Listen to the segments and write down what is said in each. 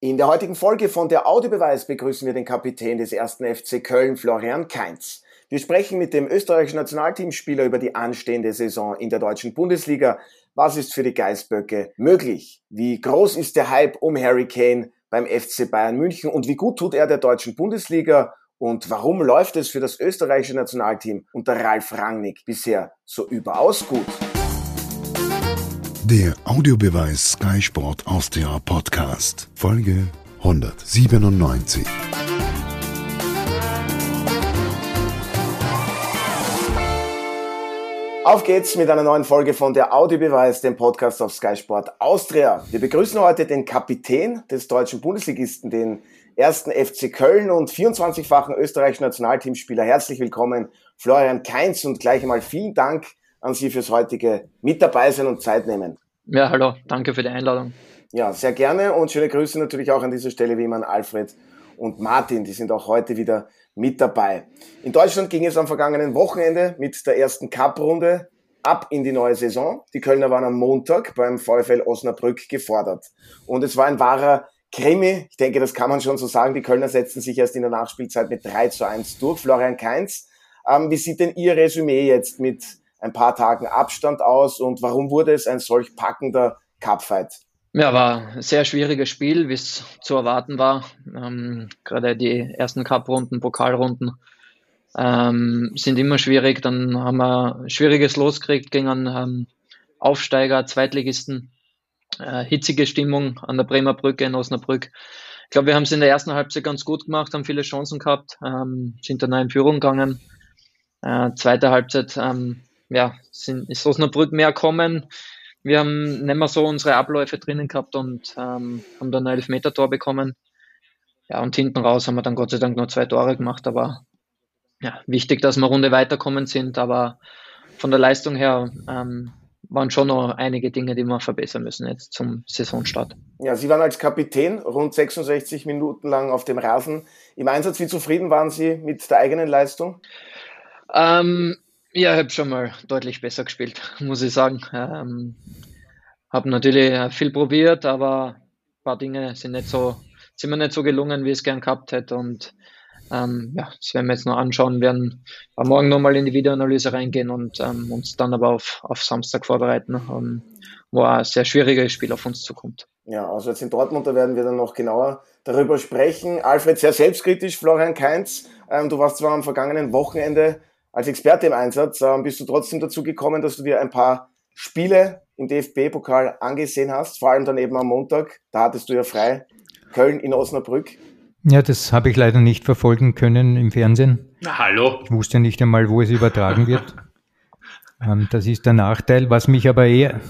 In der heutigen Folge von der Audiobeweis begrüßen wir den Kapitän des ersten FC Köln, Florian Kainz. Wir sprechen mit dem österreichischen Nationalteamspieler über die anstehende Saison in der deutschen Bundesliga. Was ist für die Geißböcke möglich? Wie groß ist der Hype um Harry Kane beim FC Bayern München und wie gut tut er der deutschen Bundesliga? Und warum läuft es für das österreichische Nationalteam unter Ralf Rangnick bisher so überaus gut? Der Audiobeweis Sky Sport Austria Podcast, Folge 197. Auf geht's mit einer neuen Folge von der Audiobeweis, dem Podcast auf Sky Sport Austria. Wir begrüßen heute den Kapitän des deutschen Bundesligisten, den ersten FC Köln und 24-fachen österreichischen Nationalteamspieler. Herzlich willkommen, Florian Kainz und gleich einmal vielen Dank an Sie fürs heutige Mit dabei sein und Zeit nehmen. Ja, hallo, danke für die Einladung. Ja, sehr gerne und schöne Grüße natürlich auch an dieser Stelle wie immer an Alfred und Martin, die sind auch heute wieder mit dabei. In Deutschland ging es am vergangenen Wochenende mit der ersten Cup-Runde ab in die neue Saison. Die Kölner waren am Montag beim VfL Osnabrück gefordert. Und es war ein wahrer Krimi. Ich denke, das kann man schon so sagen. Die Kölner setzten sich erst in der Nachspielzeit mit 3 zu 1 durch. Florian Kainz, ähm, wie sieht denn Ihr Resümee jetzt mit ein paar Tagen Abstand aus und warum wurde es ein solch packender Cupfight? Ja, war ein sehr schwieriges Spiel, wie es zu erwarten war. Ähm, gerade die ersten Cup-Runden, Pokalrunden ähm, sind immer schwierig. Dann haben wir schwieriges Los gekriegt gegen einen ähm, Aufsteiger, Zweitligisten. Äh, hitzige Stimmung an der Bremer Brücke in Osnabrück. Ich glaube, wir haben es in der ersten Halbzeit ganz gut gemacht, haben viele Chancen gehabt, ähm, sind dann in Führung gegangen. Äh, zweite Halbzeit ähm, ja, sind, ist Osnabrück mehr kommen. Wir haben nicht mehr so unsere Abläufe drinnen gehabt und ähm, haben dann ein Elfmeter-Tor bekommen. Ja, und hinten raus haben wir dann Gott sei Dank nur zwei Tore gemacht, aber ja, wichtig, dass wir Runde weiterkommen sind, aber von der Leistung her ähm, waren schon noch einige Dinge, die wir verbessern müssen jetzt zum Saisonstart. Ja, Sie waren als Kapitän rund 66 Minuten lang auf dem Rasen im Einsatz. Wie zufrieden waren Sie mit der eigenen Leistung? Ähm, ja, ich habe schon mal deutlich besser gespielt, muss ich sagen. Ähm, habe natürlich viel probiert, aber ein paar Dinge sind nicht so, sind mir nicht so gelungen, wie ich es gern gehabt hätte. Und ähm, ja, das werden wir jetzt noch anschauen, wir werden morgen nochmal in die Videoanalyse reingehen und ähm, uns dann aber auf, auf Samstag vorbereiten, ähm, wo ein sehr schwieriges Spiel auf uns zukommt. Ja, also jetzt in Dortmund, da werden wir dann noch genauer darüber sprechen. Alfred, sehr selbstkritisch, Florian Kainz, ähm, du warst zwar am vergangenen Wochenende als Experte im Einsatz, äh, bist du trotzdem dazu gekommen, dass du dir ein paar Spiele im DFB-Pokal angesehen hast, vor allem dann eben am Montag, da hattest du ja frei, Köln in Osnabrück. Ja, das habe ich leider nicht verfolgen können im Fernsehen. Na, hallo. Ich wusste nicht einmal, wo es übertragen wird. ähm, das ist der Nachteil, was mich aber eher...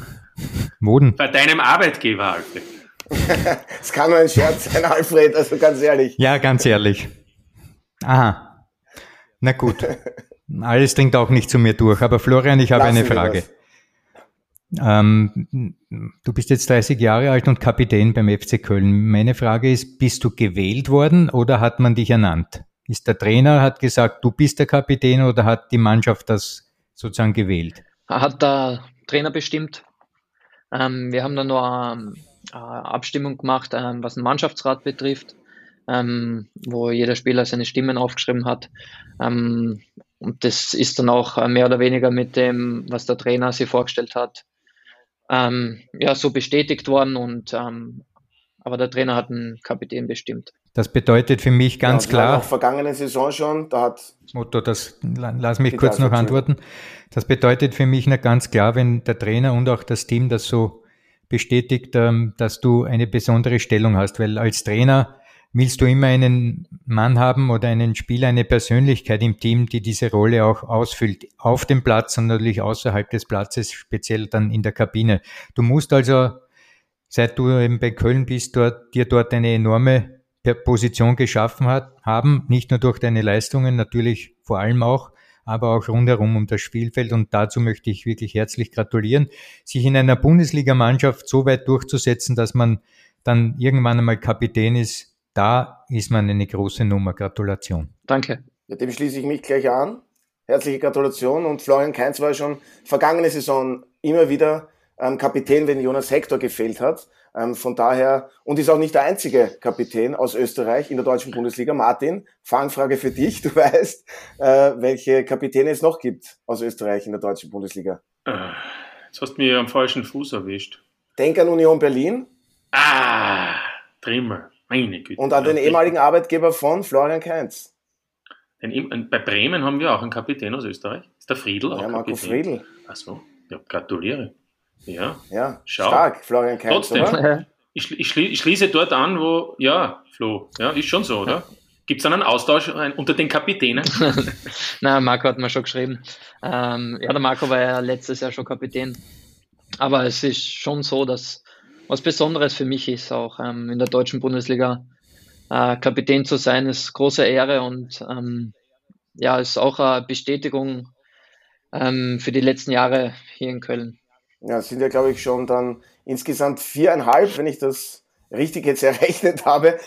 Woden? Bei deinem Arbeitgeber, Alfred. das kann nur ein Scherz sein, Alfred, also ganz ehrlich. Ja, ganz ehrlich. Aha. Na gut. Alles dringt auch nicht zu mir durch. Aber Florian, ich habe Lassen eine Frage. Ähm, du bist jetzt 30 Jahre alt und Kapitän beim FC Köln. Meine Frage ist, bist du gewählt worden oder hat man dich ernannt? Ist der Trainer, hat gesagt, du bist der Kapitän oder hat die Mannschaft das sozusagen gewählt? Hat der Trainer bestimmt. Ähm, wir haben dann noch eine, eine Abstimmung gemacht, ähm, was den Mannschaftsrat betrifft, ähm, wo jeder Spieler seine Stimmen aufgeschrieben hat. Ähm, und das ist dann auch äh, mehr oder weniger mit dem, was der Trainer sich vorgestellt hat, ähm, ja, so bestätigt worden. Und ähm, aber der Trainer hat einen Kapitän bestimmt. Das bedeutet für mich ganz ja, klar. Auch vergangene Saison schon, da hat. Otto, das lass mich kurz noch antworten. Das bedeutet für mich noch ganz klar, wenn der Trainer und auch das Team das so bestätigt, ähm, dass du eine besondere Stellung hast, weil als Trainer willst du immer einen Mann haben oder einen Spieler, eine Persönlichkeit im Team, die diese Rolle auch ausfüllt, auf dem Platz und natürlich außerhalb des Platzes, speziell dann in der Kabine. Du musst also, seit du eben bei Köln bist, dort, dir dort eine enorme Position geschaffen hat, haben, nicht nur durch deine Leistungen, natürlich vor allem auch, aber auch rundherum um das Spielfeld. Und dazu möchte ich wirklich herzlich gratulieren, sich in einer Bundesligamannschaft so weit durchzusetzen, dass man dann irgendwann einmal Kapitän ist, da ist man eine große Nummer. Gratulation. Danke. Ja, dem schließe ich mich gleich an. Herzliche Gratulation. Und Florian Kainz war schon vergangene Saison immer wieder ähm, Kapitän, wenn Jonas Hector gefehlt hat. Ähm, von daher, und ist auch nicht der einzige Kapitän aus Österreich in der deutschen Bundesliga. Martin, Fangfrage für dich. Du weißt, äh, welche Kapitäne es noch gibt aus Österreich in der deutschen Bundesliga. Äh, jetzt hast du mich am falschen Fuß erwischt. Denk an Union Berlin. Ah, Trimmel. Meine Güte. Und an den ehemaligen Arbeitgeber von Florian Kainz. Denn bei Bremen haben wir auch einen Kapitän aus Österreich. Ist der Friedl auch Ja, Marco Kapitän? Friedl. Achso, ja, gratuliere. Ja, Ja, Schau. stark, Florian Kainz, Trotzdem. oder? ich, ich, ich schließe dort an, wo, ja, Flo, ja, ist schon so, oder? Gibt es einen Austausch ein- unter den Kapitänen? Na, Marco hat mir schon geschrieben. Ähm, ja, der Marco war ja letztes Jahr schon Kapitän. Aber es ist schon so, dass was Besonderes für mich ist, auch ähm, in der deutschen Bundesliga äh, Kapitän zu sein, ist große Ehre und ähm, ja, ist auch eine Bestätigung ähm, für die letzten Jahre hier in Köln. Ja, es sind ja, glaube ich, schon dann insgesamt viereinhalb, wenn ich das richtig jetzt errechnet habe.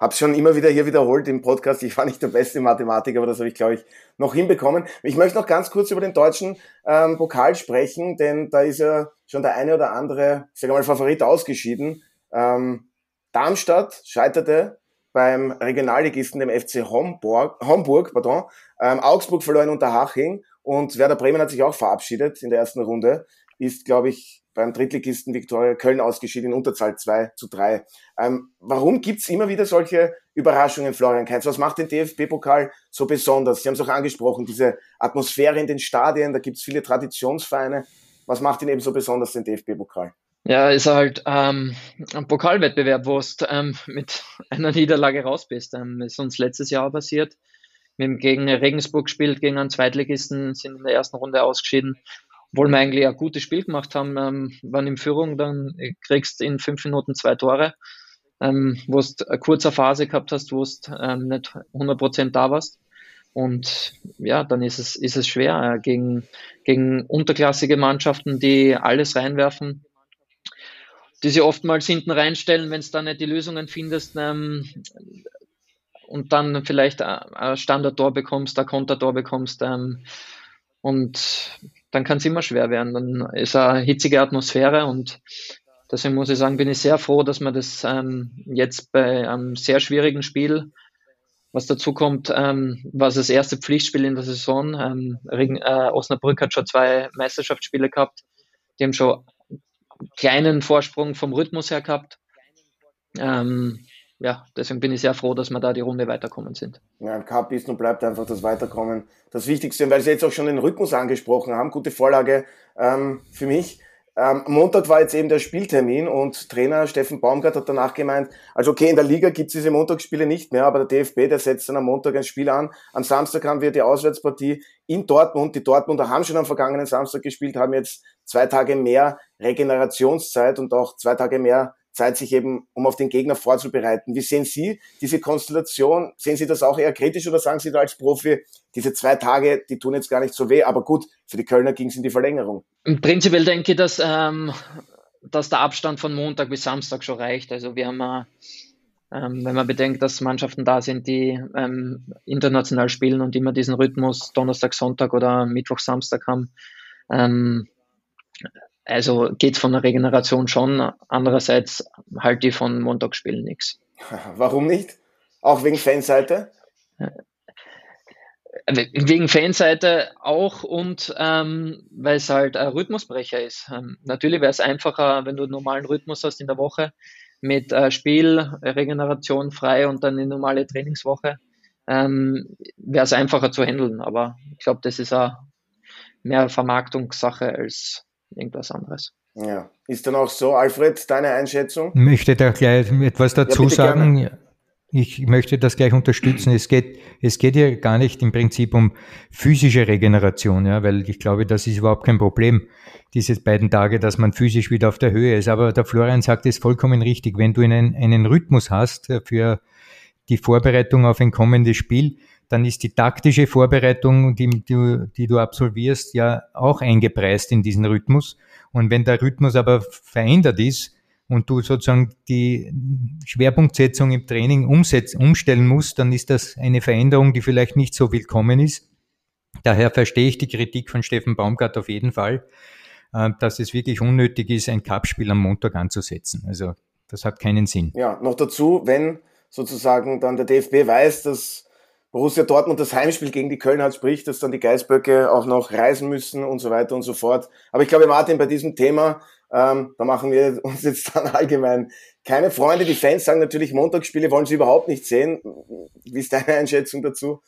Habe schon immer wieder hier wiederholt im Podcast. Ich war nicht der beste Mathematiker, aber das habe ich, glaube ich, noch hinbekommen. Ich möchte noch ganz kurz über den deutschen ähm, Pokal sprechen, denn da ist ja schon der eine oder andere, ich sage mal, Favorit ausgeschieden. Ähm, Darmstadt scheiterte beim Regionalligisten, dem FC Homburg, Homburg pardon. Ähm, Augsburg verloren unter Haching und Werder Bremen hat sich auch verabschiedet in der ersten Runde. Ist, glaube ich, beim Drittligisten Viktoria Köln ausgeschieden in Unterzahl 2 zu 3. Ähm, warum gibt's immer wieder solche Überraschungen, Florian Kainz? Was macht den DFB-Pokal so besonders? Sie haben es auch angesprochen, diese Atmosphäre in den Stadien, da gibt's viele Traditionsvereine. Was macht ihn eben so besonders, den DFB-Pokal? Ja, ist halt ähm, ein Pokalwettbewerb, wo du ähm, mit einer Niederlage raus bist. Ähm, ist uns letztes Jahr passiert. Wir haben gegen Regensburg gespielt, gegen einen Zweitligisten, sind in der ersten Runde ausgeschieden. Obwohl wir eigentlich ein gutes Spiel gemacht haben, ähm, waren in Führung, dann kriegst du in fünf Minuten zwei Tore, ähm, wo du eine kurze Phase gehabt hast, wo du ähm, nicht 100% da warst. Und ja, dann ist es, ist es schwer äh, gegen, gegen unterklassige Mannschaften, die alles reinwerfen, die sie oftmals hinten reinstellen, wenn es da nicht die Lösungen findest ähm, und dann vielleicht ein ein Standardtor bekommst, ein Kontertor bekommst ähm, und dann kann es immer schwer werden. Dann ist eine hitzige Atmosphäre und deswegen muss ich sagen, bin ich sehr froh, dass man das ähm, jetzt bei einem sehr schwierigen Spiel, was dazu kommt, ähm, was das erste Pflichtspiel in der Saison. Ähm, Regen, äh, Osnabrück hat schon zwei Meisterschaftsspiele gehabt. Die haben schon kleinen Vorsprung vom Rhythmus her gehabt. Ähm, ja, deswegen bin ich sehr froh, dass wir da die Runde weiterkommen sind. Ja, im Cup ist und bleibt einfach das Weiterkommen das Wichtigste. Weil Sie jetzt auch schon den Rhythmus angesprochen haben, gute Vorlage ähm, für mich. Ähm, Montag war jetzt eben der Spieltermin und Trainer Steffen Baumgart hat danach gemeint, also okay, in der Liga gibt's diese Montagsspiele nicht mehr, aber der DFB, der setzt dann am Montag ein Spiel an. Am Samstag haben wir die Auswärtspartie in Dortmund. Die Dortmunder haben schon am vergangenen Samstag gespielt, haben jetzt zwei Tage mehr Regenerationszeit und auch zwei Tage mehr Zeit, sich eben, um auf den Gegner vorzubereiten. Wie sehen Sie diese Konstellation? Sehen Sie das auch eher kritisch oder sagen Sie da als Profi, diese zwei Tage, die tun jetzt gar nicht so weh, aber gut, für die Kölner ging es in die Verlängerung. Prinzipiell denke ich, dass, ähm, dass der Abstand von Montag bis Samstag schon reicht. Also wir haben, äh, ähm, wenn man bedenkt, dass Mannschaften da sind, die ähm, international spielen und immer diesen Rhythmus Donnerstag, Sonntag oder Mittwoch, Samstag haben, ähm, also geht von der Regeneration schon. Andererseits halt die von Montagsspielen nichts. Warum nicht? Auch wegen Fanseite? Wegen Fanseite auch und ähm, weil es halt ein Rhythmusbrecher ist. Ähm, natürlich wäre es einfacher, wenn du einen normalen Rhythmus hast in der Woche mit äh, Spiel, Regeneration frei und dann eine normale Trainingswoche. Ähm, wäre es einfacher zu handeln, aber ich glaube, das ist auch mehr Vermarktungssache als irgendwas anderes. Ja. Ist dann auch so, Alfred, deine Einschätzung? Ich möchte da gleich etwas dazu Ja, sagen. gerne. Ich möchte das gleich unterstützen. Es geht, es geht ja gar nicht im Prinzip um physische Regeneration, ja, weil ich glaube, das ist überhaupt kein Problem, diese beiden Tage, dass man physisch wieder auf der Höhe ist. Aber der Florian sagt es vollkommen richtig. Wenn du einen, einen Rhythmus hast für die Vorbereitung auf ein kommendes Spiel, dann ist die taktische Vorbereitung, die, die, die du absolvierst, ja auch eingepreist in diesen Rhythmus. Und wenn der Rhythmus aber verändert ist und du sozusagen die Schwerpunktsetzung im Training umsetz, umstellen musst, dann ist das eine Veränderung, die vielleicht nicht so willkommen ist. Daher verstehe ich die Kritik von Steffen Baumgart auf jeden Fall. äh, dass es wirklich unnötig ist, ein Cup-Spiel am Montag anzusetzen. Also das hat keinen Sinn. Ja, noch dazu, wenn sozusagen dann der DFB weiß, dass Borussia Dortmund das Heimspiel gegen die Köln hat, sprich, dass dann die Geißböcke auch noch reisen müssen und so weiter und so fort. Aber ich glaube, Martin, bei diesem Thema, ähm, da machen wir uns jetzt dann allgemein keine Freunde. Die Fans sagen natürlich, Montagsspiele wollen sie überhaupt nicht sehen. Wie ist deine Einschätzung dazu?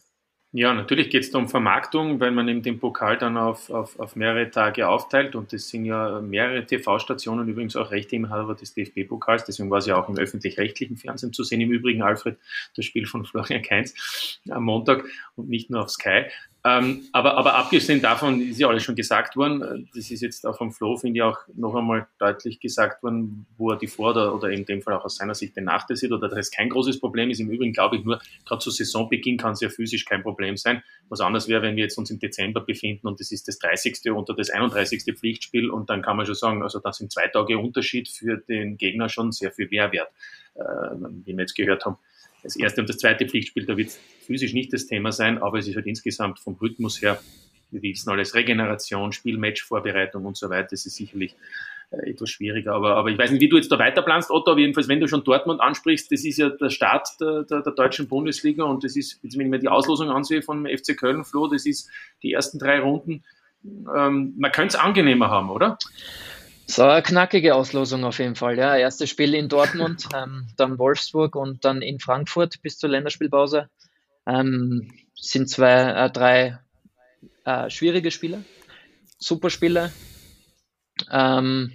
Ja, natürlich geht es da um Vermarktung, weil man eben den Pokal dann auf, auf, auf mehrere Tage aufteilt und das sind ja mehrere TV-Stationen, übrigens auch Rechteinhaber des DFB-Pokals, deswegen war es ja auch im öffentlich-rechtlichen Fernsehen zu sehen. Im Übrigen, Alfred, das Spiel von Florian Kainz am Montag und nicht nur auf Sky. Ähm, aber, aber abgesehen davon ist ja alles schon gesagt worden. Das ist jetzt auch vom Flo, finde ich, auch noch einmal deutlich gesagt worden, wo er die Vor- oder, in dem Fall auch aus seiner Sicht den Nachteil sieht oder dass es kein großes Problem ist. Im Übrigen glaube ich nur, gerade zu Saisonbeginn kann es ja physisch kein Problem sein. Was anders wäre, wenn wir jetzt uns im Dezember befinden und das ist das 30. oder das 31. Pflichtspiel und dann kann man schon sagen, also da sind zwei Tage Unterschied für den Gegner schon sehr viel Mehrwert, äh, wie wir jetzt gehört haben das erste und das zweite Pflichtspiel, da wird physisch nicht das Thema sein, aber es ist halt insgesamt vom Rhythmus her, wir wissen alles, Regeneration, Spielmatch, Vorbereitung und so weiter, das ist sicherlich äh, etwas schwieriger. Aber, aber ich weiß nicht, wie du jetzt da weiterplanst, Otto, aber jedenfalls, wenn du schon Dortmund ansprichst, das ist ja der Start der, der, der deutschen Bundesliga und das ist, wenn ich mir die Auslosung ansehe von FC Köln, Flo, das ist die ersten drei Runden. Ähm, man könnte es angenehmer haben, oder? So eine knackige Auslosung auf jeden Fall. Ja, erstes Spiel in Dortmund, ähm, dann Wolfsburg und dann in Frankfurt bis zur Länderspielpause. Ähm, sind zwei, äh, drei äh, schwierige Spiele, super Spiele. Ähm,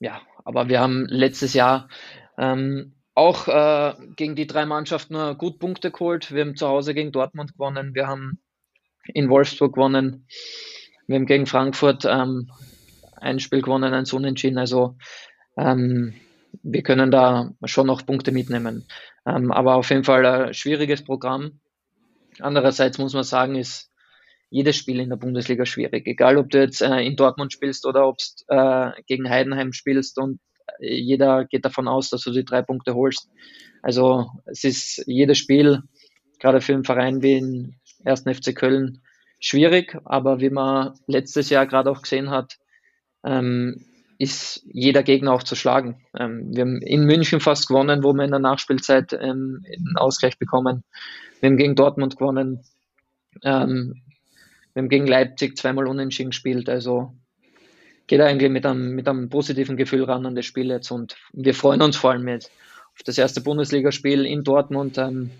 ja, aber wir haben letztes Jahr ähm, auch äh, gegen die drei Mannschaften nur gut Punkte geholt. Wir haben zu Hause gegen Dortmund gewonnen, wir haben in Wolfsburg gewonnen, wir haben gegen Frankfurt ähm, ein Spiel gewonnen, eins unentschieden. Also ähm, wir können da schon noch Punkte mitnehmen. Ähm, aber auf jeden Fall ein schwieriges Programm. Andererseits muss man sagen, ist jedes Spiel in der Bundesliga schwierig. Egal, ob du jetzt äh, in Dortmund spielst oder ob du äh, gegen Heidenheim spielst und jeder geht davon aus, dass du die drei Punkte holst. Also es ist jedes Spiel, gerade für einen Verein wie den 1. FC Köln, schwierig. Aber wie man letztes Jahr gerade auch gesehen hat, ähm, ist jeder Gegner auch zu schlagen. Ähm, wir haben in München fast gewonnen, wo wir in der Nachspielzeit ähm, einen Ausgleich bekommen. Wir haben gegen Dortmund gewonnen. Ähm, wir haben gegen Leipzig zweimal unentschieden gespielt. Also geht eigentlich mit einem, mit einem positiven Gefühl ran an das Spiel jetzt. Und wir freuen uns vor allem jetzt auf das erste Bundesligaspiel in Dortmund. Ähm,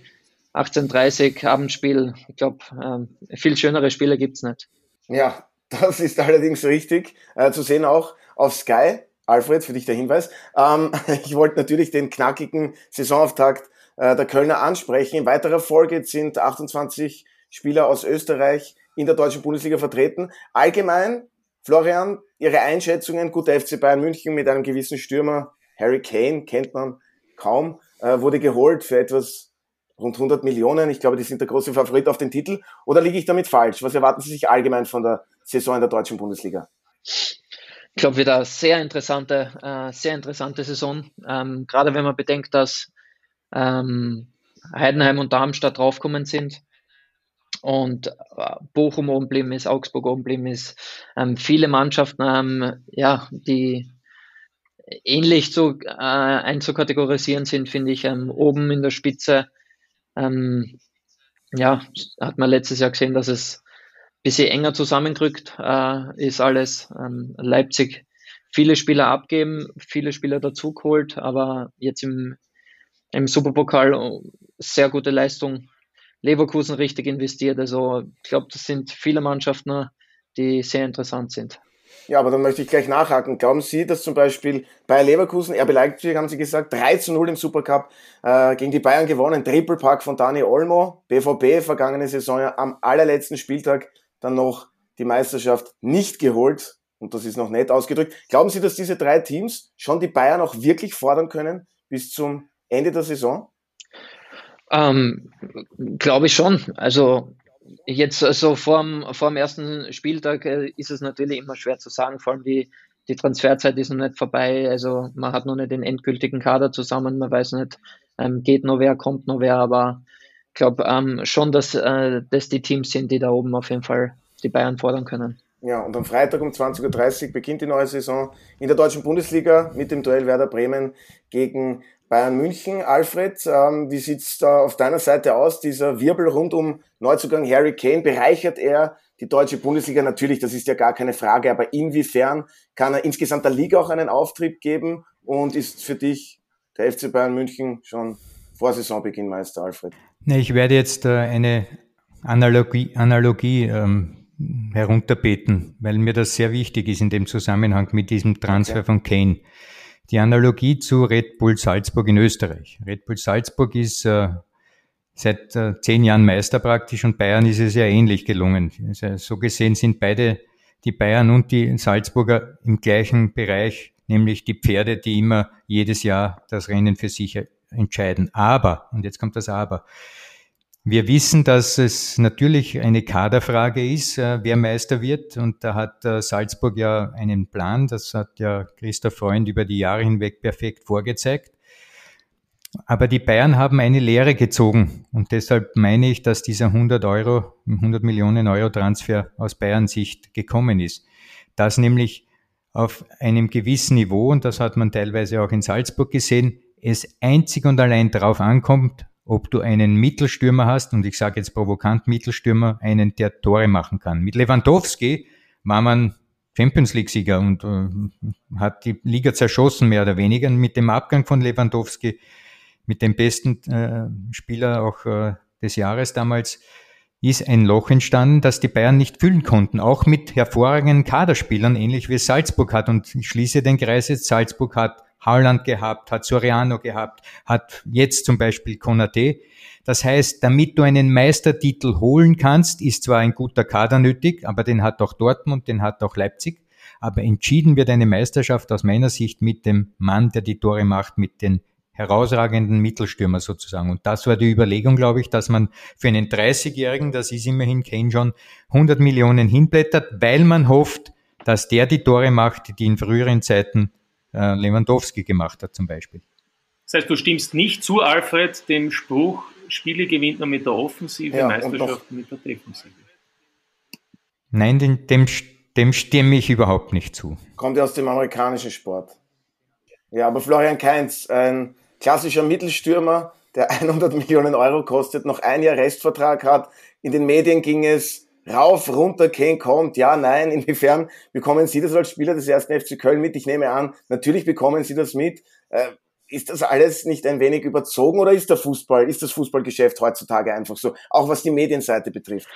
18.30 Abendspiel. Ich glaube, ähm, viel schönere Spiele gibt es nicht. Ja, das ist allerdings richtig. Äh, zu sehen auch auf Sky. Alfred, für dich der Hinweis. Ähm, ich wollte natürlich den knackigen Saisonauftakt äh, der Kölner ansprechen. In weiterer Folge sind 28 Spieler aus Österreich in der deutschen Bundesliga vertreten. Allgemein, Florian, Ihre Einschätzungen, guter FC Bayern München mit einem gewissen Stürmer, Harry Kane, kennt man kaum, äh, wurde geholt für etwas rund 100 Millionen. Ich glaube, die sind der große Favorit auf den Titel. Oder liege ich damit falsch? Was erwarten Sie sich allgemein von der Saison in der deutschen Bundesliga? Ich glaube, wieder eine sehr interessante, äh, sehr interessante Saison. Ähm, gerade wenn man bedenkt, dass ähm, Heidenheim und Darmstadt draufgekommen sind und äh, Bochum oben geblieben ist, Augsburg oben geblieben ist. Ähm, viele Mannschaften ja, die ähnlich zu, äh, einzukategorisieren sind, finde ich, ähm, oben in der Spitze. Ähm, ja, hat man letztes Jahr gesehen, dass es bisschen enger zusammengerückt äh, ist alles. Ähm, Leipzig viele Spieler abgeben, viele Spieler dazugeholt, aber jetzt im, im Superpokal sehr gute Leistung. Leverkusen richtig investiert. Also ich glaube, das sind viele Mannschaften, die sehr interessant sind. Ja, aber dann möchte ich gleich nachhaken. Glauben Sie, dass zum Beispiel bei Leverkusen, RB Leipzig, haben Sie gesagt, 3 zu 0 im Supercup äh, gegen die Bayern gewonnen, Triple Park von Dani Olmo, BVB vergangene Saison am allerletzten Spieltag dann noch die Meisterschaft nicht geholt. Und das ist noch nett ausgedrückt. Glauben Sie, dass diese drei Teams schon die Bayern auch wirklich fordern können bis zum Ende der Saison? Ähm, Glaube ich schon. Also jetzt so also vor dem, vor dem ersten Spieltag äh, ist es natürlich immer schwer zu sagen, vor allem die, die Transferzeit ist noch nicht vorbei. Also man hat noch nicht den endgültigen Kader zusammen, man weiß nicht, ähm, geht noch wer, kommt noch wer, aber glaube ähm, schon, dass äh, das die Teams sind, die da oben auf jeden Fall die Bayern fordern können. Ja, und am Freitag um 20.30 Uhr beginnt die neue Saison in der deutschen Bundesliga mit dem Duell Werder Bremen gegen Bayern München. Alfred, ähm, wie sieht's da auf deiner Seite aus? Dieser Wirbel rund um Neuzugang Harry Kane, bereichert er die deutsche Bundesliga? Natürlich, das ist ja gar keine Frage, aber inwiefern kann er insgesamt der Liga auch einen Auftrieb geben und ist für dich der FC Bayern München schon vor Saisonbeginn Meister, Alfred? Nee, ich werde jetzt äh, eine Analogie, Analogie ähm, herunterbeten, weil mir das sehr wichtig ist in dem Zusammenhang mit diesem Transfer okay. von Kane. Die Analogie zu Red Bull Salzburg in Österreich. Red Bull Salzburg ist äh, seit äh, zehn Jahren Meister praktisch und Bayern ist es ja ähnlich gelungen. Also, so gesehen sind beide, die Bayern und die Salzburger im gleichen Bereich, nämlich die Pferde, die immer jedes Jahr das Rennen für sich entscheiden. Aber, und jetzt kommt das Aber, wir wissen, dass es natürlich eine Kaderfrage ist, äh, wer Meister wird. Und da hat äh, Salzburg ja einen Plan. Das hat ja Christoph Freund über die Jahre hinweg perfekt vorgezeigt. Aber die Bayern haben eine Lehre gezogen. Und deshalb meine ich, dass dieser 100 Euro, 100 Millionen Euro Transfer aus Bayern Sicht gekommen ist. Das nämlich auf einem gewissen Niveau, und das hat man teilweise auch in Salzburg gesehen, es einzig und allein darauf ankommt, ob du einen Mittelstürmer hast, und ich sage jetzt provokant Mittelstürmer, einen, der Tore machen kann. Mit Lewandowski war man Champions League-Sieger und äh, hat die Liga zerschossen, mehr oder weniger. Und mit dem Abgang von Lewandowski, mit dem besten äh, Spieler auch äh, des Jahres damals, ist ein Loch entstanden, das die Bayern nicht füllen konnten. Auch mit hervorragenden Kaderspielern, ähnlich wie Salzburg hat. Und ich schließe den Kreis jetzt. Salzburg hat Haaland gehabt, hat Soriano gehabt, hat jetzt zum Beispiel Konate. Das heißt, damit du einen Meistertitel holen kannst, ist zwar ein guter Kader nötig, aber den hat auch Dortmund, den hat auch Leipzig. Aber entschieden wird eine Meisterschaft aus meiner Sicht mit dem Mann, der die Tore macht, mit den herausragenden Mittelstürmer sozusagen. Und das war die Überlegung, glaube ich, dass man für einen 30-Jährigen, das ist immerhin Kane schon, 100 Millionen hinblättert, weil man hofft, dass der die Tore macht, die in früheren Zeiten äh, Lewandowski gemacht hat zum Beispiel. Das heißt, du stimmst nicht zu, Alfred, dem Spruch, Spiele gewinnt man mit der Offensive, ja, Meisterschaft mit der Defensive. Nein, dem, dem, dem stimme ich überhaupt nicht zu. Kommt ja aus dem amerikanischen Sport. Ja, aber Florian Kainz, ein klassischer Mittelstürmer, der 100 Millionen Euro kostet, noch ein Jahr Restvertrag hat. In den Medien ging es rauf, runter, Kane kommt, ja, nein, inwiefern bekommen Sie das als Spieler des ersten FC Köln mit? Ich nehme an, natürlich bekommen Sie das mit. Äh, ist das alles nicht ein wenig überzogen oder ist der Fußball, ist das Fußballgeschäft heutzutage einfach so, auch was die Medienseite betrifft?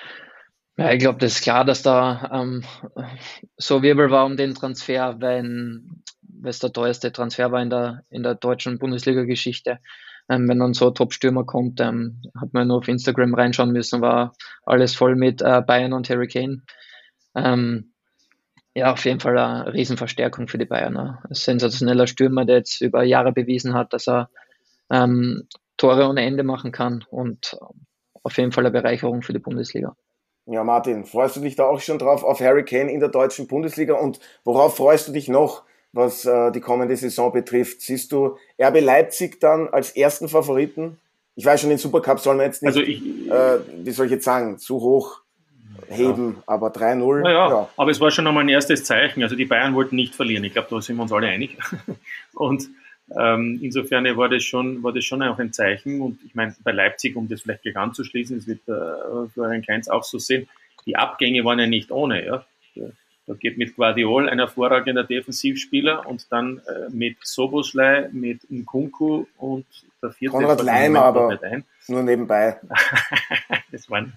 Ja, ich glaube, das ist klar, dass da ähm, so Wirbel war um den Transfer, wenn es der teuerste Transfer war in der, in der deutschen Bundesliga-Geschichte. Ähm, wenn dann so ein Top-Stürmer kommt, ähm, hat man nur auf Instagram reinschauen müssen, war alles voll mit äh, Bayern und Harry Kane. Ähm, ja, auf jeden Fall eine Riesenverstärkung für die Bayern. Ne? Ein sensationeller Stürmer, der jetzt über Jahre bewiesen hat, dass er ähm, Tore ohne Ende machen kann und auf jeden Fall eine Bereicherung für die Bundesliga. Ja, Martin, freust du dich da auch schon drauf auf Harry Kane in der deutschen Bundesliga und worauf freust du dich noch was äh, die kommende Saison betrifft. Siehst du RB Leipzig dann als ersten Favoriten? Ich weiß schon, den Supercup soll man jetzt nicht, also ich, äh, wie soll ich jetzt sagen, zu hoch heben, ja. aber 3-0. Naja, ja. aber es war schon einmal ein erstes Zeichen. Also die Bayern wollten nicht verlieren. Ich glaube, da sind wir uns alle einig. Und ähm, insofern war das, schon, war das schon auch ein Zeichen. Und ich meine, bei Leipzig, um das vielleicht gleich anzuschließen, das wird äh, Florian Kainz auch so sehen, die Abgänge waren ja nicht ohne. Ja. Da geht mit Guardiol ein hervorragender Defensivspieler und dann äh, mit Soboslei, mit Nkunku und der vierte. Konrad Leimer aber nur nebenbei. das waren,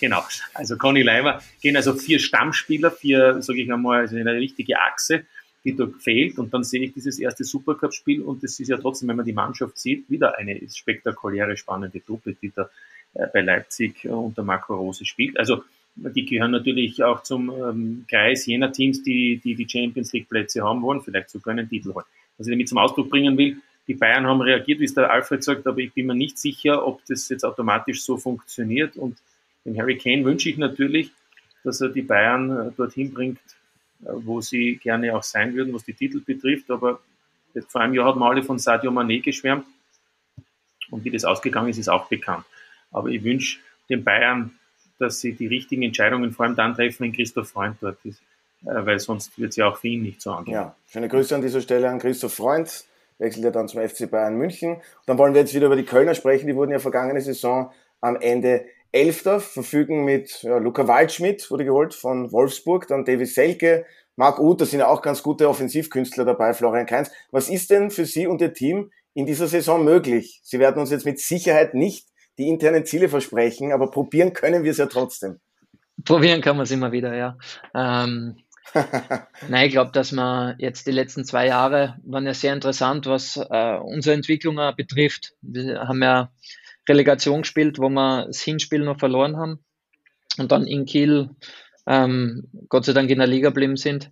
genau. Also Conny Leimer gehen also vier Stammspieler, vier, sage ich einmal, also eine richtige Achse, die da fehlt. Und dann sehe ich dieses erste Supercup-Spiel und das ist ja trotzdem, wenn man die Mannschaft sieht, wieder eine spektakuläre, spannende Truppe, die da äh, bei Leipzig unter Marco Rose spielt. Also die gehören natürlich auch zum ähm, Kreis jener Teams, die, die die Champions League Plätze haben wollen, vielleicht sogar einen Titel holen. Was ich damit zum Ausdruck bringen will, die Bayern haben reagiert, wie es der Alfred sagt, aber ich bin mir nicht sicher, ob das jetzt automatisch so funktioniert. Und dem Harry Kane wünsche ich natürlich, dass er die Bayern äh, dorthin bringt, äh, wo sie gerne auch sein würden, was die Titel betrifft. Aber vor einem Jahr hat man alle von Sadio Mané geschwärmt. Und wie das ausgegangen ist, ist auch bekannt. Aber ich wünsche den Bayern dass sie die richtigen Entscheidungen vor allem dann treffen, wenn Christoph Freund dort ist. Äh, weil sonst wird es ja auch für ihn nicht so angehen. Ja, schöne Grüße an dieser Stelle an Christoph Freund. Wechselt ja dann zum FC Bayern München. Und dann wollen wir jetzt wieder über die Kölner sprechen. Die wurden ja vergangene Saison am Ende Elfter, verfügen mit ja, Luca Waldschmidt, wurde geholt von Wolfsburg, dann David Selke, Marc Uth, da sind ja auch ganz gute Offensivkünstler dabei, Florian Kainz. Was ist denn für Sie und Ihr Team in dieser Saison möglich? Sie werden uns jetzt mit Sicherheit nicht die internen Ziele versprechen, aber probieren können wir es ja trotzdem. Probieren kann man es immer wieder, ja. Ähm, Nein, ich glaube, dass wir jetzt die letzten zwei Jahre waren ja sehr interessant, was äh, unsere Entwicklung betrifft. Wir haben ja Relegation gespielt, wo wir das Hinspiel noch verloren haben und dann in Kiel ähm, Gott sei Dank in der Liga geblieben sind.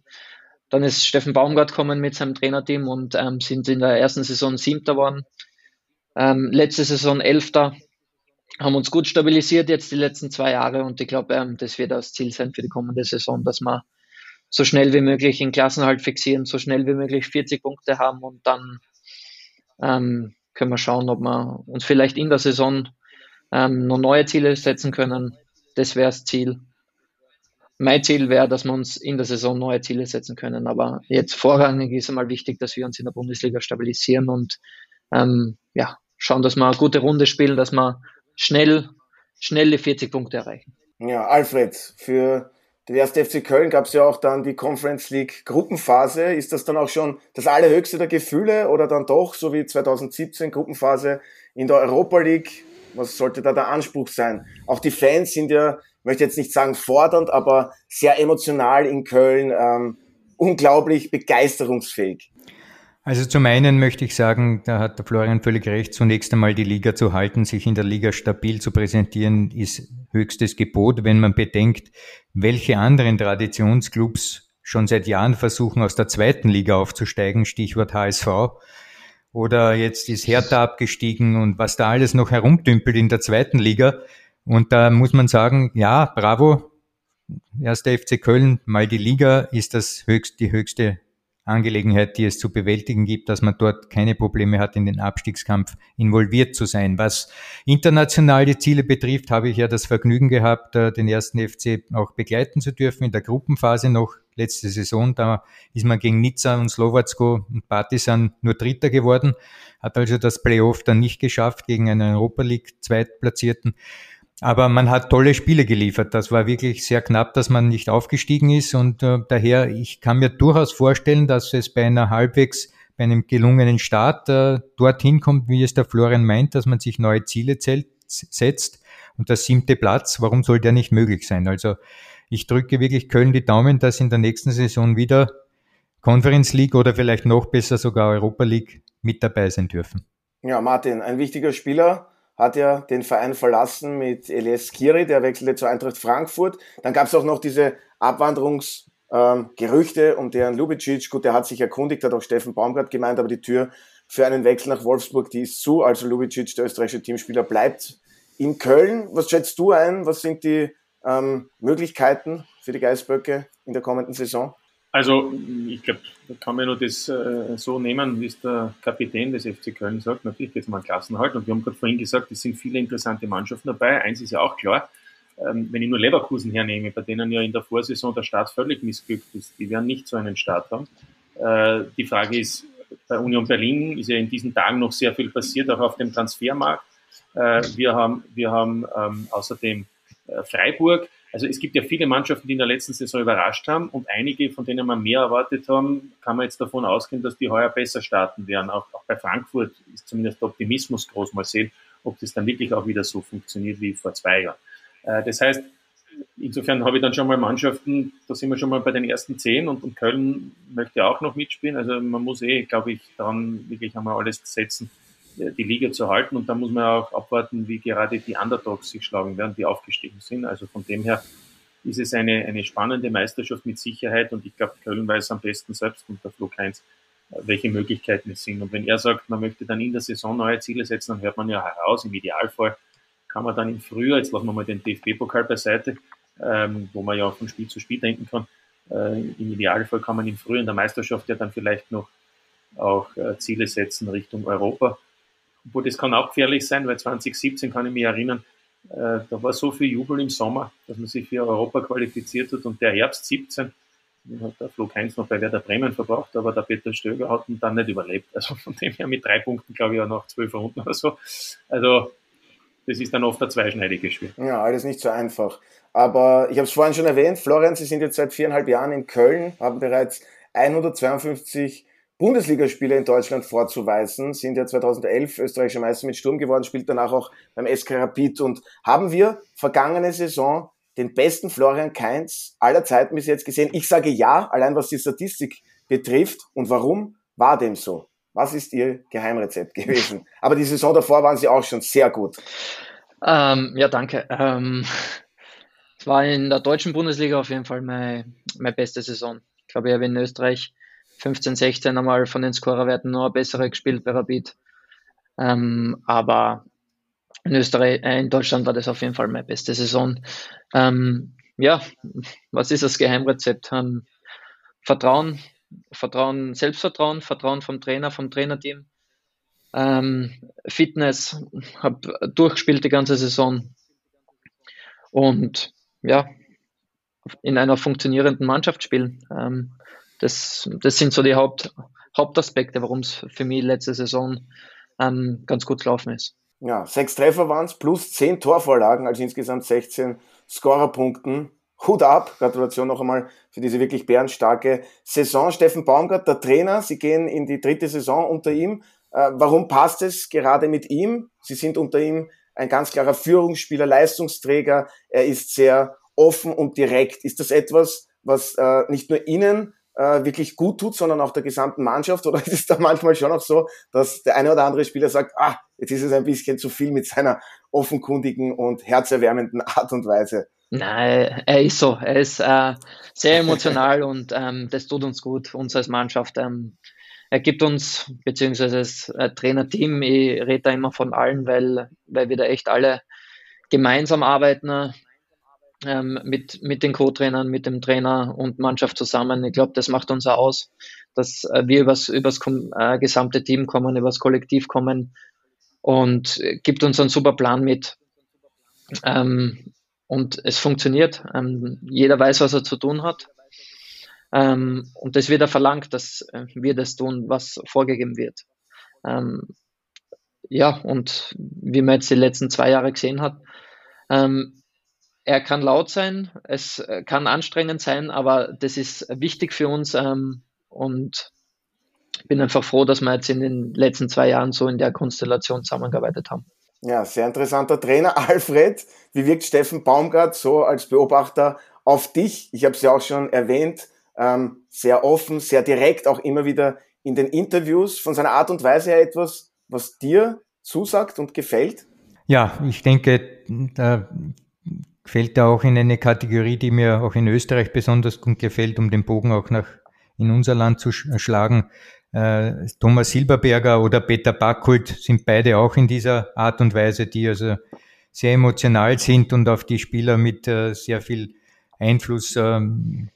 Dann ist Steffen Baumgart gekommen mit seinem Trainerteam und ähm, sind in der ersten Saison Siebter geworden. Ähm, letzte Saison Elfter, haben uns gut stabilisiert jetzt die letzten zwei Jahre und ich glaube, ähm, das wird das Ziel sein für die kommende Saison, dass wir so schnell wie möglich den Klassenhalt fixieren, so schnell wie möglich 40 Punkte haben und dann ähm, können wir schauen, ob wir uns vielleicht in der Saison ähm, noch neue Ziele setzen können. Das wäre das Ziel. Mein Ziel wäre, dass wir uns in der Saison neue Ziele setzen können. Aber jetzt vorrangig ist einmal wichtig, dass wir uns in der Bundesliga stabilisieren und ähm, ja, schauen, dass wir eine gute Runde spielen, dass wir schnell, schnell die 40 Punkte erreichen. Ja, Alfred, für den ersten FC Köln gab es ja auch dann die Conference League Gruppenphase. Ist das dann auch schon das allerhöchste der Gefühle oder dann doch, so wie 2017 Gruppenphase in der Europa League? Was sollte da der Anspruch sein? Auch die Fans sind ja möchte jetzt nicht sagen fordernd, aber sehr emotional in Köln, ähm, unglaublich begeisterungsfähig. Also zum einen möchte ich sagen, da hat der Florian völlig recht, zunächst einmal die Liga zu halten, sich in der Liga stabil zu präsentieren, ist höchstes Gebot, wenn man bedenkt, welche anderen Traditionsclubs schon seit Jahren versuchen, aus der zweiten Liga aufzusteigen, Stichwort HSV. Oder jetzt ist Hertha abgestiegen und was da alles noch herumdümpelt in der zweiten Liga. Und da muss man sagen, ja, bravo, erster FC Köln, mal die Liga ist das höchst, die höchste Angelegenheit, die es zu bewältigen gibt, dass man dort keine Probleme hat, in den Abstiegskampf involviert zu sein. Was internationale Ziele betrifft, habe ich ja das Vergnügen gehabt, äh, den ersten FC auch begleiten zu dürfen in der Gruppenphase noch letzte Saison. Da ist man gegen Nizza und Slowacko und Partisan nur Dritter geworden, hat also das Playoff dann nicht geschafft gegen einen Europa League Zweitplatzierten. Aber man hat tolle Spiele geliefert. Das war wirklich sehr knapp, dass man nicht aufgestiegen ist. Und äh, daher, ich kann mir durchaus vorstellen, dass es bei einer halbwegs, bei einem gelungenen Start äh, dorthin kommt, wie es der Florian meint, dass man sich neue Ziele setzt. Und der siebte Platz, warum soll der nicht möglich sein? Also ich drücke wirklich Köln die Daumen, dass in der nächsten Saison wieder Conference League oder vielleicht noch besser sogar Europa League mit dabei sein dürfen. Ja, Martin, ein wichtiger Spieler hat ja den Verein verlassen mit Elias Kiri, der wechselte zur Eintracht Frankfurt. Dann gab es auch noch diese Abwanderungsgerüchte ähm, um deren Lubicic. Gut, der hat sich erkundigt, hat auch Steffen Baumgart gemeint, aber die Tür für einen Wechsel nach Wolfsburg, die ist zu. Also Lubicic, der österreichische Teamspieler, bleibt in Köln. Was schätzt du ein? Was sind die ähm, Möglichkeiten für die Geißböcke in der kommenden Saison? Also ich glaube, da kann man nur das äh, so nehmen, wie es der Kapitän des FC Köln sagt. Natürlich geht es um Klassenhalt und wir haben gerade vorhin gesagt, es sind viele interessante Mannschaften dabei. Eins ist ja auch klar, ähm, wenn ich nur Leverkusen hernehme, bei denen ja in der Vorsaison der Start völlig missglückt ist, die werden nicht so einen Start haben. Äh, die Frage ist, bei Union Berlin ist ja in diesen Tagen noch sehr viel passiert, auch auf dem Transfermarkt. Äh, wir haben, wir haben ähm, außerdem äh, Freiburg, also es gibt ja viele Mannschaften, die in der letzten Saison überrascht haben und einige, von denen man mehr erwartet haben, kann man jetzt davon ausgehen, dass die heuer besser starten werden. Auch, auch bei Frankfurt ist zumindest der Optimismus groß. Mal sehen, ob das dann wirklich auch wieder so funktioniert wie vor zwei Jahren. Äh, das heißt, insofern habe ich dann schon mal Mannschaften, da sind wir schon mal bei den ersten zehn und, und Köln möchte auch noch mitspielen. Also man muss eh, glaube ich, daran wirklich einmal alles setzen, die Liga zu halten. Und da muss man auch abwarten, wie gerade die Underdogs sich schlagen werden, die aufgestiegen sind. Also von dem her ist es eine, eine spannende Meisterschaft mit Sicherheit. Und ich glaube, Köln weiß am besten selbst unter Flo Heinz, welche Möglichkeiten es sind. Und wenn er sagt, man möchte dann in der Saison neue Ziele setzen, dann hört man ja heraus, im Idealfall kann man dann im Frühjahr, jetzt lassen wir mal den DFB-Pokal beiseite, ähm, wo man ja auch von Spiel zu Spiel denken kann, äh, im Idealfall kann man im Frühjahr in der Meisterschaft ja dann vielleicht noch auch äh, Ziele setzen Richtung Europa obwohl das kann auch gefährlich sein, weil 2017 kann ich mich erinnern, äh, da war so viel Jubel im Sommer, dass man sich für Europa qualifiziert hat und der Herbst 17 hat der Flo Heinz noch bei Werder Bremen verbracht, aber der Peter Stöger hat ihn dann nicht überlebt. Also von dem her mit drei Punkten, glaube ich, auch nach zwölf Runden oder so. Also das ist dann oft ein zweischneidiges Spiel. Ja, alles nicht so einfach. Aber ich habe es vorhin schon erwähnt, Florian, Sie sind jetzt seit viereinhalb Jahren in Köln, haben bereits 152 Bundesligaspiele in Deutschland vorzuweisen, sind ja 2011 österreichischer Meister mit Sturm geworden, spielt danach auch beim SK Rapid und haben wir vergangene Saison den besten Florian Kainz aller Zeiten bis jetzt gesehen? Ich sage ja, allein was die Statistik betrifft. Und warum war dem so? Was ist Ihr Geheimrezept gewesen? Aber die Saison davor waren Sie auch schon sehr gut. Ähm, ja, danke. Ähm, es war in der deutschen Bundesliga auf jeden Fall meine, meine beste Saison. Ich glaube, ich habe in Österreich 15, 16 einmal von den Scorerwerten nur bessere gespielt bei Rapid. Ähm, aber in Österreich, äh, in Deutschland war das auf jeden Fall meine beste Saison. Ähm, ja, was ist das Geheimrezept? Ähm, Vertrauen, Vertrauen, Selbstvertrauen, Vertrauen vom Trainer, vom Trainerteam. Ähm, Fitness, habe durchgespielt die ganze Saison. Und ja, in einer funktionierenden Mannschaft spielen. Ähm, das, das sind so die Haupt, Hauptaspekte, warum es für mich letzte Saison ähm, ganz gut gelaufen ist. Ja, sechs Treffer waren es, plus zehn Torvorlagen, also insgesamt 16 Scorerpunkten. Hut ab, Gratulation noch einmal für diese wirklich bärenstarke Saison. Steffen Baumgart, der Trainer, Sie gehen in die dritte Saison unter ihm. Äh, warum passt es gerade mit ihm? Sie sind unter ihm ein ganz klarer Führungsspieler, Leistungsträger. Er ist sehr offen und direkt. Ist das etwas, was äh, nicht nur Ihnen äh, wirklich gut tut, sondern auch der gesamten Mannschaft? Oder ist es da manchmal schon auch so, dass der eine oder andere Spieler sagt, ah, jetzt ist es ein bisschen zu viel mit seiner offenkundigen und herzerwärmenden Art und Weise? Nein, er ist so. Er ist äh, sehr emotional und ähm, das tut uns gut, uns als Mannschaft. Ähm, er gibt uns, beziehungsweise das äh, Trainerteam, ich rede da immer von allen, weil, weil wir da echt alle gemeinsam arbeiten ähm, mit, mit den Co-Trainern, mit dem Trainer und Mannschaft zusammen. Ich glaube, das macht uns aus, dass äh, wir übers, übers äh, gesamte Team kommen, übers Kollektiv kommen und gibt uns einen super Plan mit. Ähm, und es funktioniert. Ähm, jeder weiß, was er zu tun hat. Ähm, und das wird er verlangt, dass äh, wir das tun, was vorgegeben wird. Ähm, ja, und wie man jetzt die letzten zwei Jahre gesehen hat, ähm, er kann laut sein, es kann anstrengend sein, aber das ist wichtig für uns ähm, und bin einfach froh, dass wir jetzt in den letzten zwei Jahren so in der Konstellation zusammengearbeitet haben. Ja, sehr interessanter Trainer. Alfred, wie wirkt Steffen Baumgart so als Beobachter auf dich? Ich habe es ja auch schon erwähnt, ähm, sehr offen, sehr direkt, auch immer wieder in den Interviews, von seiner Art und Weise her etwas, was dir zusagt und gefällt? Ja, ich denke, da fällt er auch in eine Kategorie, die mir auch in Österreich besonders gut gefällt, um den Bogen auch nach in unser Land zu schlagen. Äh, Thomas Silberberger oder Peter Backholt sind beide auch in dieser Art und Weise, die also sehr emotional sind und auf die Spieler mit äh, sehr viel Einfluss ähm,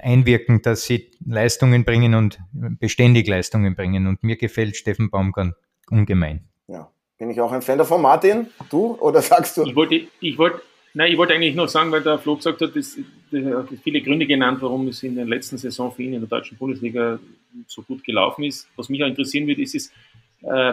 einwirken, dass sie Leistungen bringen und beständig Leistungen bringen. Und mir gefällt Steffen Baumgart ungemein. Ja, bin ich auch ein Fan davon. Martin, du oder sagst du? Ich wollte, ich wollte Nein, ich wollte eigentlich noch sagen, weil der Flo gesagt hat, dass, hat viele Gründe genannt, warum es in der letzten Saison für ihn in der deutschen Bundesliga so gut gelaufen ist. Was mich auch interessieren würde, ist, ist äh,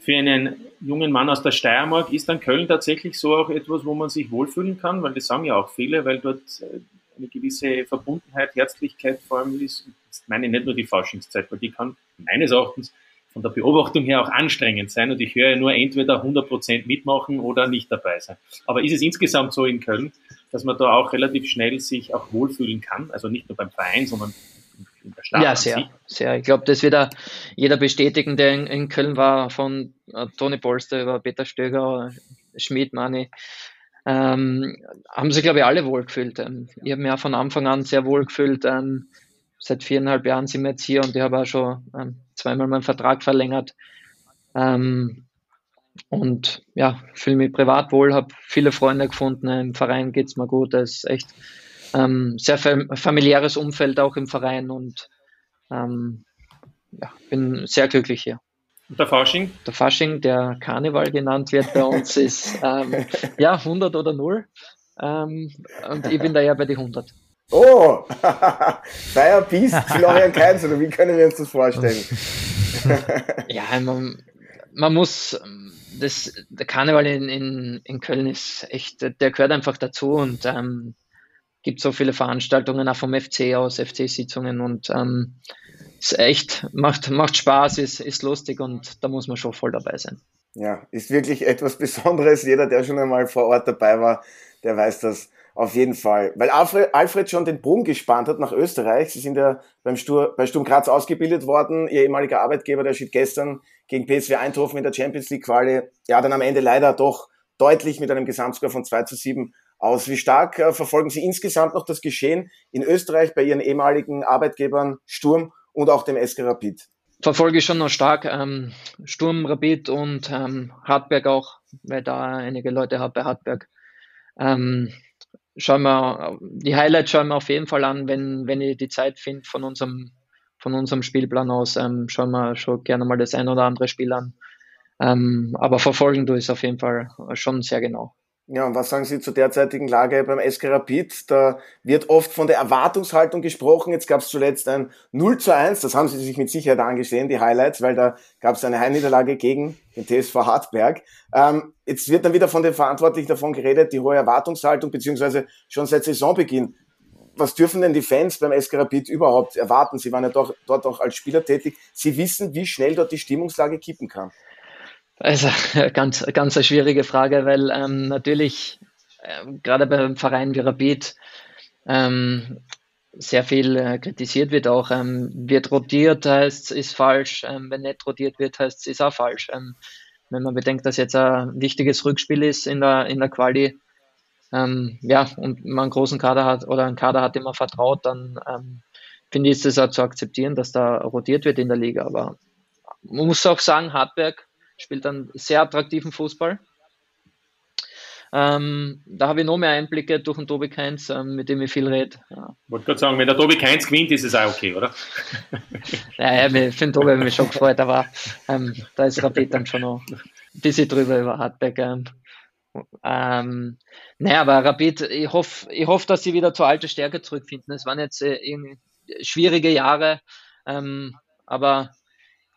für einen jungen Mann aus der Steiermark ist dann Köln tatsächlich so auch etwas, wo man sich wohlfühlen kann, weil das sagen ja auch viele, weil dort äh, eine gewisse Verbundenheit, Herzlichkeit vor allem ist. Ich meine nicht nur die Forschungszeit, weil die kann meines Erachtens von der Beobachtung her auch anstrengend sein und ich höre nur entweder 100% mitmachen oder nicht dabei sein. Aber ist es insgesamt so in Köln, dass man da auch relativ schnell sich auch wohlfühlen kann? Also nicht nur beim Verein, sondern in der Stadt? Ja, sehr, sehr. Ich glaube, das wird jeder bestätigen, der in, in Köln war, von äh, Toni Polster über Peter Stöger, Schmidt, Mani. Ähm, haben sich, glaube ich, alle wohlgefühlt. Ähm, ich habe mich auch von Anfang an sehr wohlgefühlt. Ähm, seit viereinhalb Jahren sind wir jetzt hier und ich habe auch schon ähm, zweimal meinen Vertrag verlängert. Ähm, und ja, fühle mich privat wohl, habe viele Freunde gefunden. Im Verein geht es mir gut. Es ist echt ähm, sehr familiäres Umfeld auch im Verein und ähm, ja, bin sehr glücklich hier. Und der Fasching? Der Fasching, der Karneval genannt wird bei uns, ist ähm, ja 100 oder 0. Ähm, und ich bin da ja bei die 100. Oh, Fire Beast, Florian Kainz, oder wie können wir uns das vorstellen? ja, man, man muss, das, der Karneval in, in, in Köln ist echt, der gehört einfach dazu und ähm, gibt so viele Veranstaltungen auch vom FC aus, FC-Sitzungen und ähm, ist echt, macht, macht Spaß, ist, ist lustig und da muss man schon voll dabei sein. Ja, ist wirklich etwas Besonderes. Jeder, der schon einmal vor Ort dabei war, der weiß das auf jeden Fall. Weil Alfred, Alfred schon den Bogen gespannt hat nach Österreich. Sie sind ja beim Stur, bei Sturm Graz ausgebildet worden. Ihr ehemaliger Arbeitgeber, der schied gestern gegen PSW Eindhoven in der Champions League Quali. Ja, dann am Ende leider doch deutlich mit einem Gesamtscore von 2 zu 7 aus. Wie stark äh, verfolgen Sie insgesamt noch das Geschehen in Österreich bei Ihren ehemaligen Arbeitgebern Sturm und auch dem SK Rapid? Verfolge ich schon noch stark. Ähm, Sturm, Rapid und ähm, Hartberg auch, weil da einige Leute habe bei Hartberg. Ähm, schauen wir, die Highlights schauen wir auf jeden Fall an, wenn, wenn ich die Zeit finde von unserem, von unserem Spielplan aus, ähm, schauen wir schon gerne mal das ein oder andere Spiel an. Ähm, aber verfolgen du es auf jeden Fall schon sehr genau. Ja, und was sagen Sie zur derzeitigen Lage beim SK Rapid? Da wird oft von der Erwartungshaltung gesprochen. Jetzt gab es zuletzt ein 0 zu 1, das haben Sie sich mit Sicherheit angesehen, die Highlights, weil da gab es eine Heimniederlage gegen den TSV Hartberg. Ähm, jetzt wird dann wieder von den Verantwortlichen davon geredet, die hohe Erwartungshaltung, beziehungsweise schon seit Saisonbeginn. Was dürfen denn die Fans beim SK Rapid überhaupt erwarten? Sie waren ja doch, dort auch als Spieler tätig. Sie wissen, wie schnell dort die Stimmungslage kippen kann. Also ganz, ganz eine schwierige Frage, weil ähm, natürlich äh, gerade beim Verein wie Rapid ähm, sehr viel äh, kritisiert wird auch. Ähm, wird rotiert, heißt ist falsch. Ähm, wenn nicht rotiert wird, heißt es ist auch falsch. Ähm, wenn man bedenkt, dass jetzt ein wichtiges Rückspiel ist in der, in der Quali, ähm, ja, und man einen großen Kader hat oder einen Kader hat, dem man vertraut, dann finde ich, ist es auch zu akzeptieren, dass da rotiert wird in der Liga. Aber man muss auch sagen, Hartberg spielt einen sehr attraktiven Fußball. Ähm, da habe ich noch mehr Einblicke durch den Tobi Keins, ähm, mit dem ich viel rede. Ja. Wollte gerade sagen, wenn der Tobi Keins gewinnt, ist es auch okay, oder? ja, ja, für den Tobi habe ich mich schon gefreut, aber ähm, da ist Rapid dann schon noch ein bisschen drüber über Hartberg. Ähm, ähm, naja, aber Rapid, ich hoffe, ich hoff, dass sie wieder zur alten Stärke zurückfinden. Es waren jetzt äh, schwierige Jahre, ähm, aber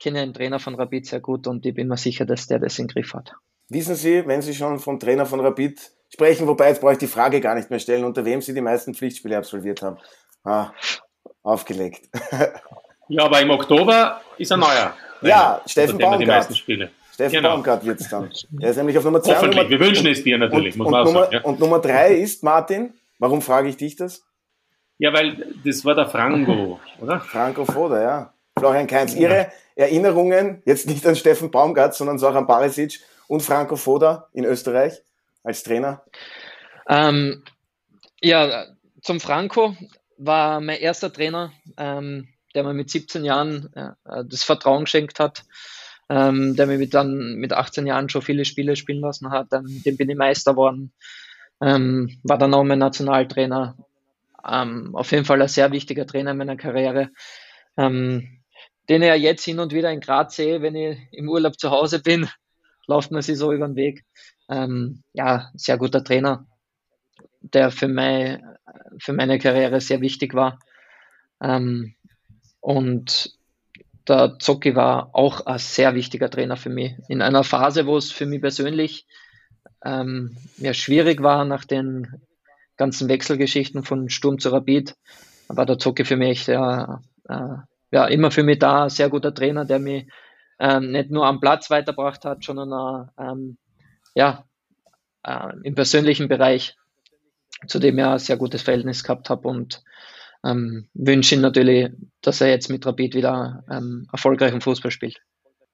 kenne den Trainer von Rapid sehr gut und ich bin mir sicher, dass der das im Griff hat. Wissen Sie, wenn Sie schon vom Trainer von Rapid sprechen, wobei jetzt brauche ich die Frage gar nicht mehr stellen, unter wem Sie die meisten Pflichtspiele absolviert haben? Ah, aufgelegt. ja, aber im Oktober ist er neuer. Ja, Steffen Baumgart. Steffen genau. Baumgart wird es dann. Er ist nämlich auf Nummer 2. Hoffentlich, wir wünschen es dir natürlich, und, muss man und Nummer, sagen. Ja. Und Nummer 3 ist, Martin, warum frage ich dich das? Ja, weil das war der Franco, oder? Franco Foda, ja. Florian Kainz, Ihre Erinnerungen, jetzt nicht an Steffen Baumgart, sondern auch an Barisic und Franco Foda in Österreich als Trainer? Ähm, ja, zum Franco war mein erster Trainer, ähm, der mir mit 17 Jahren äh, das Vertrauen geschenkt hat, ähm, der mir mit dann mit 18 Jahren schon viele Spiele spielen lassen hat. Ähm, dem bin ich Meister geworden, ähm, war dann auch mein Nationaltrainer. Ähm, auf jeden Fall ein sehr wichtiger Trainer in meiner Karriere. Ähm, den ich ja jetzt hin und wieder in Graz sehe, wenn ich im Urlaub zu Hause bin, läuft man sich so über den Weg. Ähm, ja, sehr guter Trainer, der für, mein, für meine Karriere sehr wichtig war. Ähm, und der Zocki war auch ein sehr wichtiger Trainer für mich. In einer Phase, wo es für mich persönlich ähm, ja, schwierig war nach den ganzen Wechselgeschichten von Sturm zu Rapid, war der Zocki für mich ja, äh, ja, immer für mich da, sehr guter Trainer, der mich ähm, nicht nur am Platz weitergebracht hat, sondern auch, ähm, ja, äh, im persönlichen Bereich, zu dem ich ein sehr gutes Verhältnis gehabt habe und ähm, wünsche ihm natürlich, dass er jetzt mit Rapid wieder ähm, erfolgreichen Fußball spielt.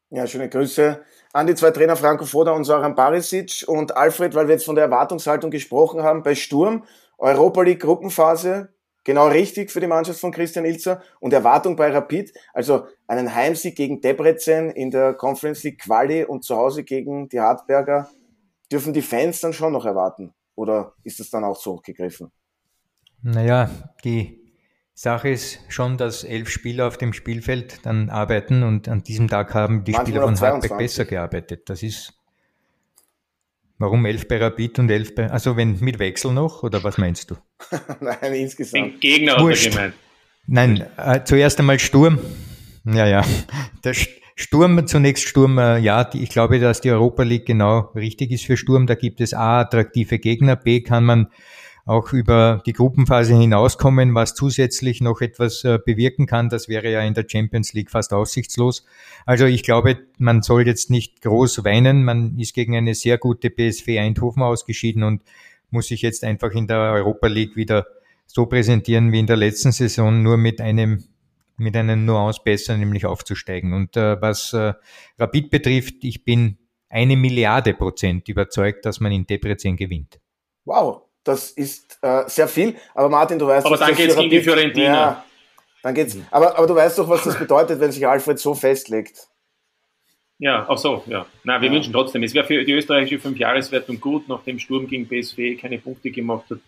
Ja, schöne Grüße an die zwei Trainer Franco Foda und Soran Barisic und Alfred, weil wir jetzt von der Erwartungshaltung gesprochen haben, bei Sturm, Europa League Gruppenphase, genau richtig für die Mannschaft von Christian Ilzer und Erwartung bei Rapid, also einen Heimsieg gegen Debrecen in der Conference League Quali und zu Hause gegen die Hartberger, dürfen die Fans dann schon noch erwarten? Oder ist das dann auch so hochgegriffen? Naja, die Sache ist schon, dass elf Spieler auf dem Spielfeld dann arbeiten und an diesem Tag haben die Manchmal Spieler von Hartberg besser gearbeitet. Das ist Warum elf bei Rapid und elf bei, also wenn mit Wechsel noch, oder was meinst du? Nein, insgesamt. Den Gegner Wurscht. gemeint. Nein, äh, zuerst einmal Sturm. Ja, ja. Der Sturm, zunächst Sturm, äh, ja, die, ich glaube, dass die Europa League genau richtig ist für Sturm. Da gibt es A, attraktive Gegner, B, kann man auch über die Gruppenphase hinauskommen, was zusätzlich noch etwas äh, bewirken kann. Das wäre ja in der Champions League fast aussichtslos. Also ich glaube, man soll jetzt nicht groß weinen. Man ist gegen eine sehr gute PSV Eindhoven ausgeschieden und muss sich jetzt einfach in der Europa League wieder so präsentieren wie in der letzten Saison, nur mit einem mit einer Nuance besser, nämlich aufzusteigen. Und äh, was äh, Rapid betrifft, ich bin eine Milliarde Prozent überzeugt, dass man in Debrecen gewinnt. Wow, das ist äh, sehr viel. Aber Martin, du weißt... Aber dann geht es gegen die Fiorentina. Ja, dann geht's. Aber, aber du weißt doch, was das bedeutet, wenn sich Alfred so festlegt. Ja, auch so, ja. Na, wir ja. wünschen trotzdem, es wäre für die österreichische Fünfjahreswertung gut, nachdem Sturm gegen PSV keine Punkte gemacht hat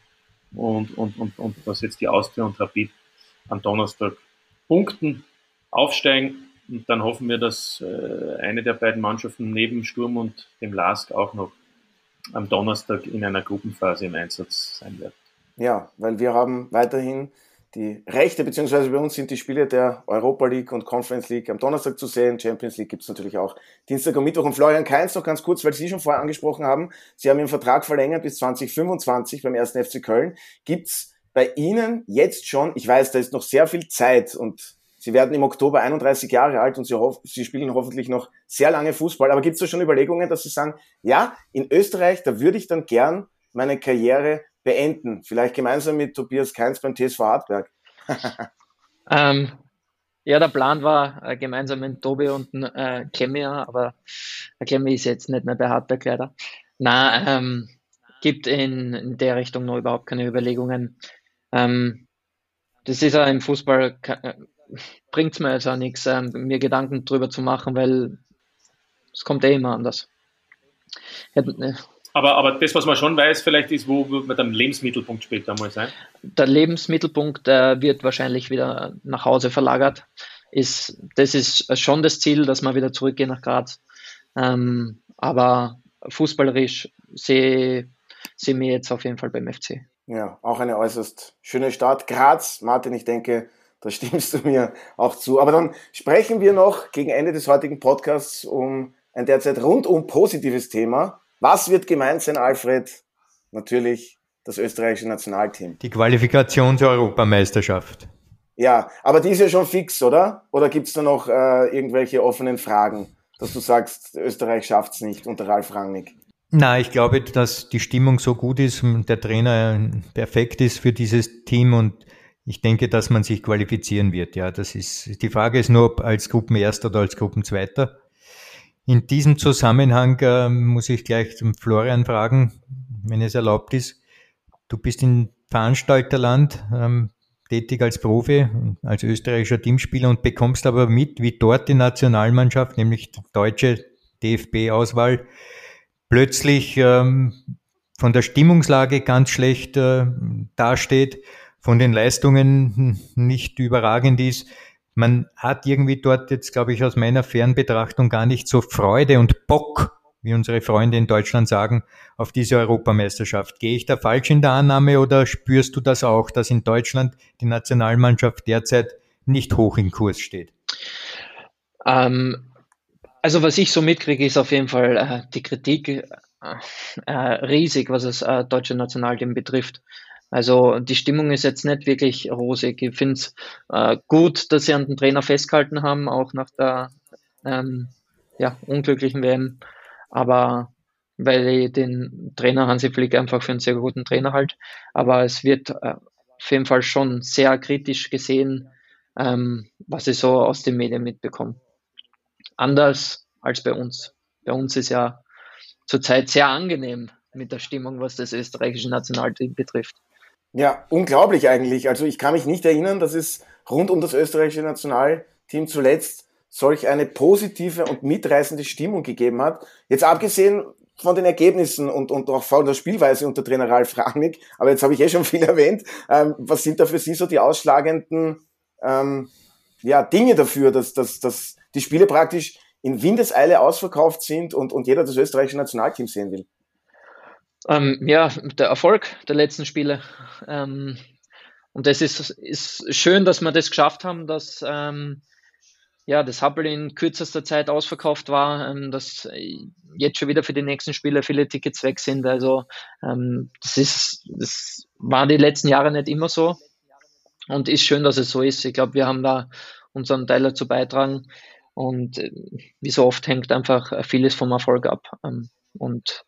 und, und, und, und dass jetzt die Austria und Rapid am Donnerstag punkten, aufsteigen und dann hoffen wir, dass äh, eine der beiden Mannschaften neben Sturm und dem LASK auch noch am Donnerstag in einer Gruppenphase im Einsatz sein wird. Ja, weil wir haben weiterhin die Rechte, beziehungsweise bei uns sind die Spiele der Europa League und Conference League am Donnerstag zu sehen. Champions League gibt es natürlich auch Dienstag und Mittwoch. Und Florian Kainz noch ganz kurz, weil Sie schon vorher angesprochen haben, Sie haben Ihren Vertrag verlängert bis 2025 beim 1. FC Köln. Gibt's bei Ihnen jetzt schon, ich weiß, da ist noch sehr viel Zeit und Sie werden im Oktober 31 Jahre alt und Sie, Sie spielen hoffentlich noch sehr lange Fußball. Aber gibt es da schon Überlegungen, dass Sie sagen, ja, in Österreich, da würde ich dann gern meine Karriere beenden? Vielleicht gemeinsam mit Tobias Keins beim TSV Hartberg. ähm, ja, der Plan war äh, gemeinsam mit Tobi und äh, Klemmi, aber der Klemmi ist jetzt nicht mehr bei Hartberg leider. Na, ähm, gibt in, in der Richtung noch überhaupt keine Überlegungen. Ähm, das ist ja im Fußball bringt es mir jetzt auch nichts, ähm, mir Gedanken drüber zu machen, weil es kommt eh immer anders. Ne. Aber, aber das, was man schon weiß, vielleicht ist, wo wird man dann Lebensmittelpunkt später mal sein? Der Lebensmittelpunkt äh, wird wahrscheinlich wieder nach Hause verlagert. Ist, das ist schon das Ziel, dass man wieder zurückgehen nach Graz. Ähm, aber fußballerisch sehe seh mir jetzt auf jeden Fall beim FC. Ja, auch eine äußerst schöne Stadt. Graz, Martin, ich denke, da stimmst du mir auch zu. Aber dann sprechen wir noch gegen Ende des heutigen Podcasts um ein derzeit rundum positives Thema. Was wird gemeint sein, Alfred? Natürlich das österreichische Nationalteam. Die Qualifikation zur Europameisterschaft. Ja, aber die ist ja schon fix, oder? Oder gibt es da noch äh, irgendwelche offenen Fragen, dass du sagst, Österreich schafft es nicht unter Ralf Rangnick? Na, ich glaube, dass die Stimmung so gut ist und der Trainer perfekt ist für dieses Team und ich denke, dass man sich qualifizieren wird. Ja, das ist, die Frage ist nur, ob als Gruppenerster oder als Gruppenzweiter. In diesem Zusammenhang äh, muss ich gleich zum Florian fragen, wenn es erlaubt ist. Du bist in Veranstalterland ähm, tätig als Profi, als österreichischer Teamspieler und bekommst aber mit, wie dort die Nationalmannschaft, nämlich die deutsche DFB-Auswahl, plötzlich ähm, von der Stimmungslage ganz schlecht äh, dasteht von den Leistungen nicht überragend ist. Man hat irgendwie dort jetzt, glaube ich, aus meiner Fernbetrachtung gar nicht so Freude und Bock, wie unsere Freunde in Deutschland sagen, auf diese Europameisterschaft. Gehe ich da falsch in der Annahme oder spürst du das auch, dass in Deutschland die Nationalmannschaft derzeit nicht hoch im Kurs steht? Ähm, also was ich so mitkriege, ist auf jeden Fall äh, die Kritik äh, äh, riesig, was das äh, deutsche Nationalteam betrifft. Also die Stimmung ist jetzt nicht wirklich rosig. Ich finde es äh, gut, dass sie an den Trainer festgehalten haben, auch nach der ähm, ja, unglücklichen WM. Aber weil ich den Trainer Hansi Flick einfach für einen sehr guten Trainer halt. Aber es wird äh, auf jeden Fall schon sehr kritisch gesehen, ähm, was ich so aus den Medien mitbekomme. Anders als bei uns. Bei uns ist ja zurzeit sehr angenehm mit der Stimmung, was das österreichische Nationalteam betrifft. Ja, unglaublich eigentlich. Also ich kann mich nicht erinnern, dass es rund um das österreichische Nationalteam zuletzt solch eine positive und mitreißende Stimmung gegeben hat. Jetzt abgesehen von den Ergebnissen und, und auch von der Spielweise unter Trainer Ralf Rangnick, aber jetzt habe ich eh schon viel erwähnt, ähm, was sind da für Sie so die ausschlagenden ähm, ja, Dinge dafür, dass, dass, dass die Spiele praktisch in Windeseile ausverkauft sind und, und jeder das österreichische Nationalteam sehen will? Ähm, ja, der Erfolg der letzten Spiele. Ähm, und das ist, ist schön, dass wir das geschafft haben, dass ähm, ja, das Happel in kürzester Zeit ausverkauft war, ähm, dass jetzt schon wieder für die nächsten Spiele viele Tickets weg sind. Also ähm, das ist, das war die letzten Jahre nicht immer so und ist schön, dass es so ist. Ich glaube, wir haben da unseren Teil dazu beitragen und äh, wie so oft hängt einfach vieles vom Erfolg ab. Ähm, und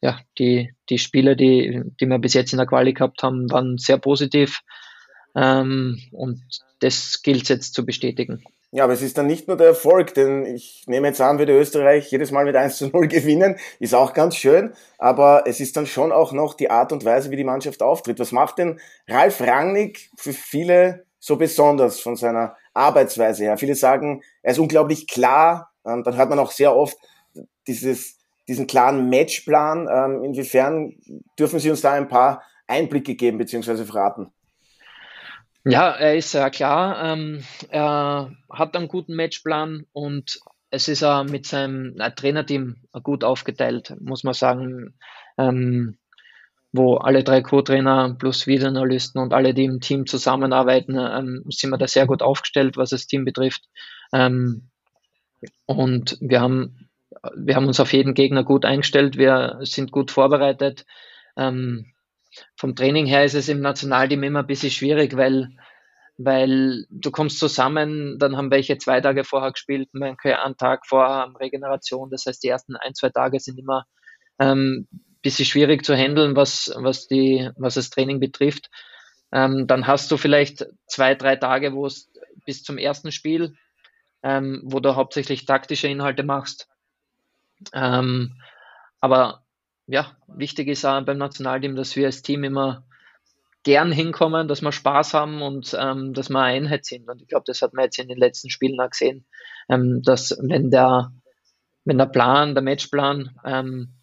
ja, die, die Spiele, die, die wir bis jetzt in der Quali gehabt haben, waren sehr positiv. Ähm, und das gilt es jetzt zu bestätigen. Ja, aber es ist dann nicht nur der Erfolg, denn ich nehme jetzt an, würde Österreich jedes Mal mit 1 zu 0 gewinnen, ist auch ganz schön, aber es ist dann schon auch noch die Art und Weise, wie die Mannschaft auftritt. Was macht denn Ralf Rangnick für viele so besonders von seiner Arbeitsweise her? Viele sagen, er ist unglaublich klar, ähm, dann hört man auch sehr oft dieses, diesen klaren Matchplan. Ähm, inwiefern dürfen Sie uns da ein paar Einblicke geben bzw. verraten? Ja, er ist sehr klar. Ähm, er hat einen guten Matchplan und es ist er mit seinem Trainerteam gut aufgeteilt, muss man sagen, ähm, wo alle drei Co-Trainer plus Videoanalysten und alle, die im Team zusammenarbeiten, ähm, sind wir da sehr gut aufgestellt, was das Team betrifft. Ähm, und wir haben, wir haben uns auf jeden Gegner gut eingestellt, wir sind gut vorbereitet. Ähm, vom Training her ist es im Nationalteam immer ein bisschen schwierig, weil, weil du kommst zusammen, dann haben welche zwei Tage vorher gespielt, manche einen Tag vorher haben Regeneration. Das heißt, die ersten ein, zwei Tage sind immer ähm, bisschen schwierig zu handeln, was, was, die, was das Training betrifft. Ähm, dann hast du vielleicht zwei, drei Tage, wo es bis zum ersten Spiel, ähm, wo du hauptsächlich taktische Inhalte machst. Ähm, aber ja, wichtig ist auch beim Nationalteam, dass wir als Team immer gern hinkommen, dass wir Spaß haben und ähm, dass wir Einheit sind. Und ich glaube, das hat man jetzt in den letzten Spielen auch gesehen, ähm, dass wenn der, wenn der Plan, der Matchplan ähm,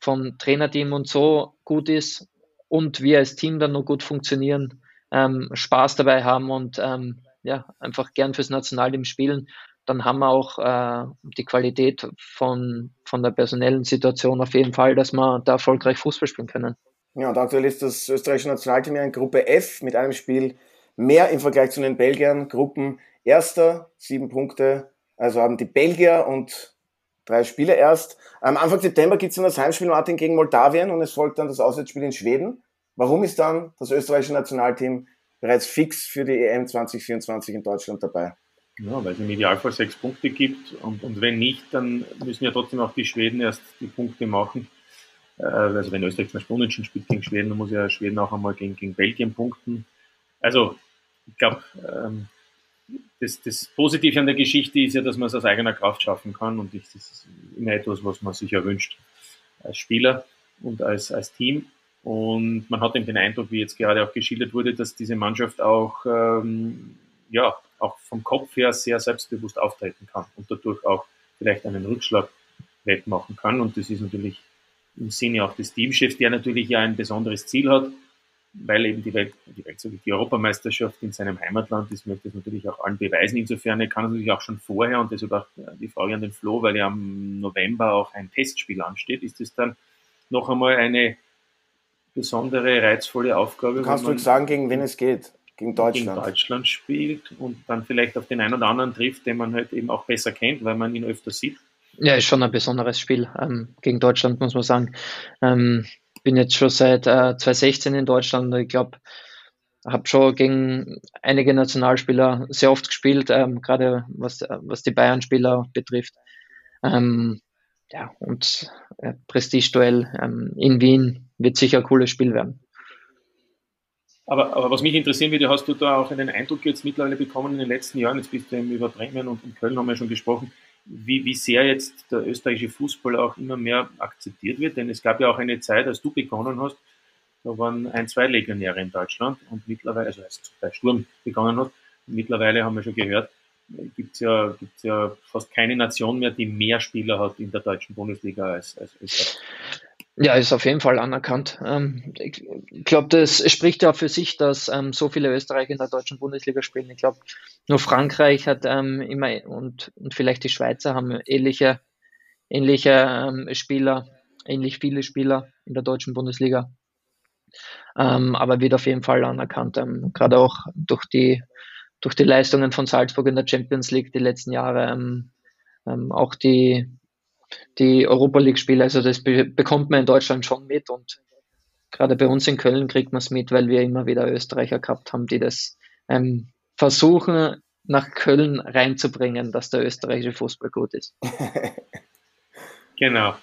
vom Trainerteam und so gut ist und wir als Team dann noch gut funktionieren, ähm, Spaß dabei haben und ähm, ja, einfach gern fürs Nationalteam spielen, dann haben wir auch äh, die Qualität von, von der personellen Situation auf jeden Fall, dass wir da erfolgreich Fußball spielen können. Ja, und aktuell ist das österreichische Nationalteam in Gruppe F mit einem Spiel mehr im Vergleich zu den Belgiern. Gruppen erster, sieben Punkte. Also haben die Belgier und drei Spiele erst. Am Anfang September gibt es dann das Heimspiel Martin gegen Moldawien und es folgt dann das Auswärtsspiel in Schweden. Warum ist dann das österreichische Nationalteam bereits fix für die EM 2024 in Deutschland dabei? Ja, weil es im Idealfall sechs Punkte gibt und, und wenn nicht, dann müssen ja trotzdem auch die Schweden erst die Punkte machen. Äh, also wenn Österreich zum Beispiel unentschieden spielt gegen Schweden, dann muss ja Schweden auch einmal gegen, gegen Belgien punkten. Also ich glaube, ähm, das, das Positive an der Geschichte ist ja, dass man es aus eigener Kraft schaffen kann und ich, das ist immer etwas, was man sich erwünscht als Spieler und als, als Team. Und man hat eben den Eindruck, wie jetzt gerade auch geschildert wurde, dass diese Mannschaft auch ähm, ja, auch vom Kopf her sehr selbstbewusst auftreten kann und dadurch auch vielleicht einen Rückschlag wettmachen kann. Und das ist natürlich im Sinne auch des Teamchefs, der natürlich ja ein besonderes Ziel hat, weil eben die Welt, die Welt, die Europameisterschaft in seinem Heimatland ist, möchte es natürlich auch allen beweisen. Insofern er kann natürlich auch schon vorher, und deshalb auch die Frage an den Flo, weil ja am November auch ein Testspiel ansteht, ist es dann noch einmal eine besondere, reizvolle Aufgabe. Kannst du sagen, gegen wen es geht? Gegen Deutschland. gegen Deutschland spielt und dann vielleicht auf den einen oder anderen trifft, den man halt eben auch besser kennt, weil man ihn öfter sieht. Ja, ist schon ein besonderes Spiel ähm, gegen Deutschland, muss man sagen. Ähm, bin jetzt schon seit äh, 2016 in Deutschland. Ich glaube, habe schon gegen einige Nationalspieler sehr oft gespielt, ähm, gerade was, was die Bayern-Spieler betrifft. Ähm, ja, und äh, Prestigeduell ähm, in Wien wird sicher ein cooles Spiel werden. Aber, aber was mich interessieren würde, hast du da auch einen Eindruck jetzt mittlerweile bekommen in den letzten Jahren, jetzt bist du eben über Bremen und, und Köln haben wir schon gesprochen, wie, wie sehr jetzt der österreichische Fußball auch immer mehr akzeptiert wird. Denn es gab ja auch eine Zeit, als du begonnen hast, da waren ein, zwei Legionäre in Deutschland und mittlerweile, also als bei Sturm begonnen hat, mittlerweile haben wir schon gehört, gibt es ja, gibt's ja fast keine Nation mehr, die mehr Spieler hat in der deutschen Bundesliga als, als Österreich. Ja, ist auf jeden Fall anerkannt. Ähm, ich glaube, das spricht ja für sich, dass ähm, so viele Österreicher in der deutschen Bundesliga spielen. Ich glaube, nur Frankreich hat ähm, immer und, und vielleicht die Schweizer haben ähnliche, ähnliche Spieler, ähnlich viele Spieler in der deutschen Bundesliga. Aber wird auf jeden Fall anerkannt, gerade auch durch die, durch die Leistungen von Salzburg in der Champions League die letzten Jahre. auch die, die Europa League-Spiele. Also das be bekommt man in Deutschland schon mit und gerade bei uns in Köln kriegt man es mit, weil wir immer wieder Österreicher gehabt haben, die das ähm, versuchen nach Köln reinzubringen, dass der österreichische Fußball gut ist. genau.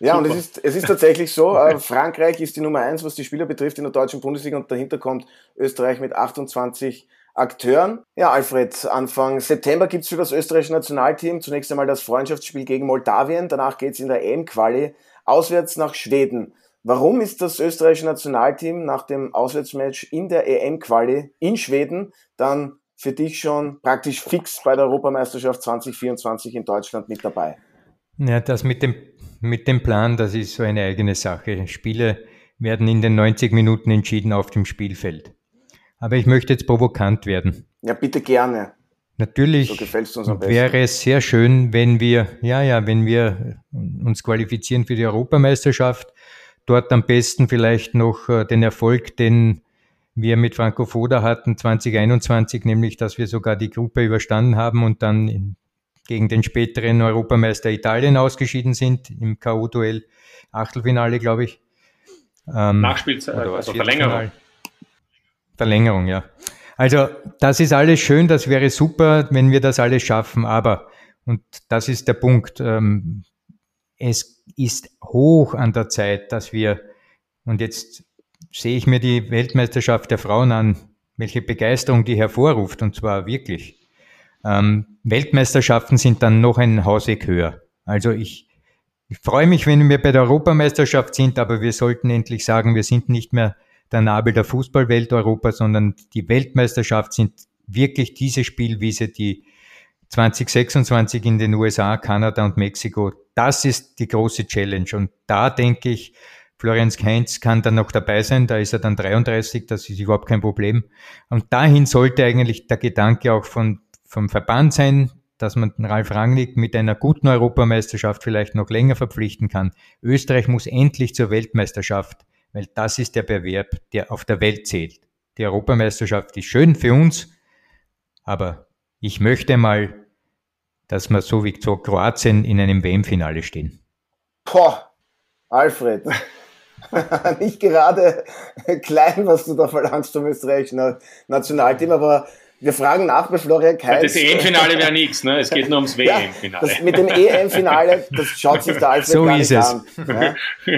Ja, Super. und es ist, es ist tatsächlich so, äh, Frankreich ist die Nummer eins, was die Spieler betrifft in der deutschen Bundesliga und dahinter kommt Österreich mit 28 Akteuren. Ja, Alfred, Anfang September gibt's für das österreichische Nationalteam zunächst einmal das Freundschaftsspiel gegen Moldawien. Danach geht's in der EM-Quali auswärts nach Schweden. Warum ist das österreichische Nationalteam nach dem Auswärtsmatch in der EM-Quali in Schweden dann für dich schon praktisch fix bei der Europameisterschaft 2024 in Deutschland mit dabei? Ja, das mit dem, mit dem Plan, das ist so eine eigene Sache. Spiele werden in den 90 Minuten entschieden auf dem Spielfeld. Aber ich möchte jetzt provokant werden. Ja, bitte gerne. Natürlich so wäre es sehr schön, wenn wir, ja, ja, wenn wir uns qualifizieren für die Europameisterschaft, dort am besten vielleicht noch äh, den Erfolg, den wir mit Franco Foda hatten 2021, nämlich, dass wir sogar die Gruppe überstanden haben und dann gegen den späteren Europameister Italien ausgeschieden sind im K.O.-Duell, Achtelfinale, glaube ich. Ähm, Nachspielzeit, also Verlängerung. Verlängerung, ja. Also das ist alles schön, das wäre super, wenn wir das alles schaffen, aber, und das ist der Punkt, ähm, es ist hoch an der Zeit, dass wir, und jetzt sehe ich mir die Weltmeisterschaft der Frauen an, welche Begeisterung die hervorruft, und zwar wirklich. Ähm, Weltmeisterschaften sind dann noch ein Hausweg höher. Also ich, ich freue mich, wenn wir bei der Europameisterschaft sind, aber wir sollten endlich sagen, wir sind nicht mehr der Nabel der Fußballwelt Europa, sondern die Weltmeisterschaft sind wirklich diese Spielwiese, die 2026 in den USA, Kanada und Mexiko. Das ist die große Challenge. Und da denke ich, Florenz Keinz kann dann noch dabei sein, da ist er dann 33, das ist überhaupt kein Problem. Und dahin sollte eigentlich der Gedanke auch von, vom Verband sein, dass man den Ralf Rangnick mit einer guten Europameisterschaft vielleicht noch länger verpflichten kann. Österreich muss endlich zur Weltmeisterschaft weil das ist der Bewerb, der auf der Welt zählt. Die Europameisterschaft ist schön für uns, aber ich möchte mal, dass wir so wie zu Kroatien in einem WM-Finale stehen. Boah, Alfred, nicht gerade klein, was du da verlangst vom österreichischen Nationalteam, aber wir fragen nach bei Florian Kainz. Das EM-Finale wäre nichts, ne? es geht nur ums WM-Finale. Ja, mit dem EM-Finale, das schaut sich der Alfred so gar nicht es. an. Ja?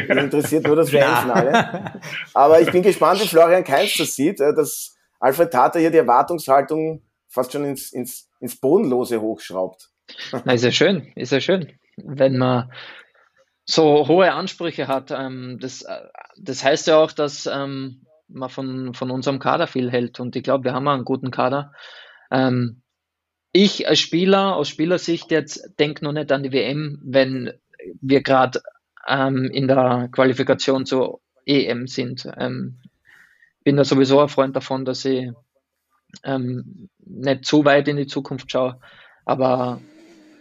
Das interessiert nur das WM-Finale. Aber ich bin gespannt, wie Florian Kainz das sieht, äh, dass Alfred Tata hier die Erwartungshaltung fast schon ins, ins, ins Bodenlose hochschraubt. Na, ist ja schön, ist ja schön. Wenn man so hohe Ansprüche hat, ähm, das, äh, das heißt ja auch, dass ähm, man von, von unserem Kader viel hält. Und ich glaube, wir haben einen guten Kader. Ähm, ich als Spieler, aus Spielersicht jetzt, denke noch nicht an die WM, wenn wir gerade ähm, in der Qualifikation zur EM sind. Ähm, bin da sowieso ein Freund davon, dass ich ähm, nicht zu weit in die Zukunft schaue. Aber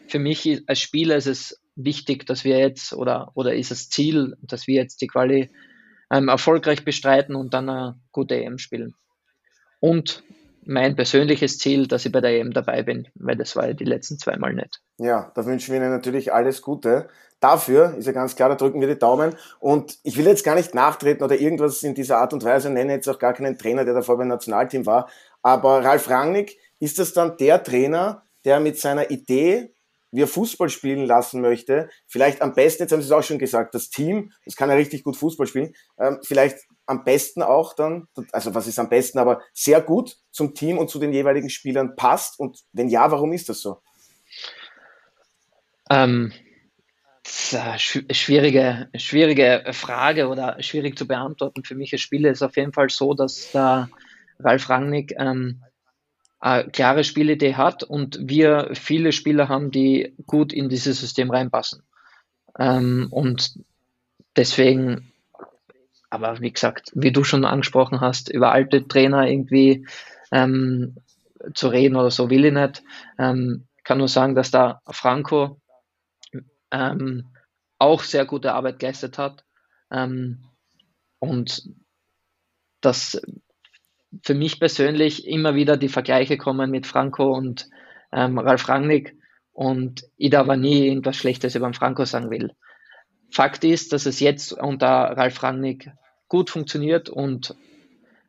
für mich als Spieler ist es wichtig, dass wir jetzt oder, oder ist das Ziel, dass wir jetzt die Quali ähm, erfolgreich bestreiten und dann eine gute EM spielen. Und mein persönliches Ziel, dass ich bei der EM dabei bin, weil das war ja die letzten zweimal nicht. Ja, da wünschen wir Ihnen natürlich alles Gute. Dafür ist ja ganz klar, da drücken wir die Daumen. Und ich will jetzt gar nicht nachtreten oder irgendwas in dieser Art und Weise, nenne jetzt auch gar keinen Trainer, der davor beim Nationalteam war. Aber Ralf Rangnick, ist das dann der Trainer, der mit seiner Idee wie er Fußball spielen lassen möchte, vielleicht am besten, jetzt haben Sie es auch schon gesagt, das Team, das kann ja richtig gut Fußball spielen, ähm, vielleicht am besten auch dann, also was ist am besten, aber sehr gut zum Team und zu den jeweiligen Spielern passt und wenn ja, warum ist das so? Ähm, schwierige, schwierige Frage oder schwierig zu beantworten. Für mich als Spieler ist auf jeden Fall so, dass der Ralf Rangnick ähm, eine klare Spielidee hat und wir viele Spieler haben, die gut in dieses System reinpassen. Ähm, und deswegen, aber wie gesagt, wie du schon angesprochen hast, über alte Trainer irgendwie ähm, zu reden oder so will ich nicht. Ähm, kann nur sagen, dass da Franco ähm, auch sehr gute Arbeit geleistet hat. Ähm, und dass für mich persönlich immer wieder die Vergleiche kommen mit Franco und ähm, Ralf Rangnick und ich da aber nie irgendwas Schlechtes über Franco sagen will. Fakt ist, dass es jetzt unter Ralf Rangnick gut funktioniert und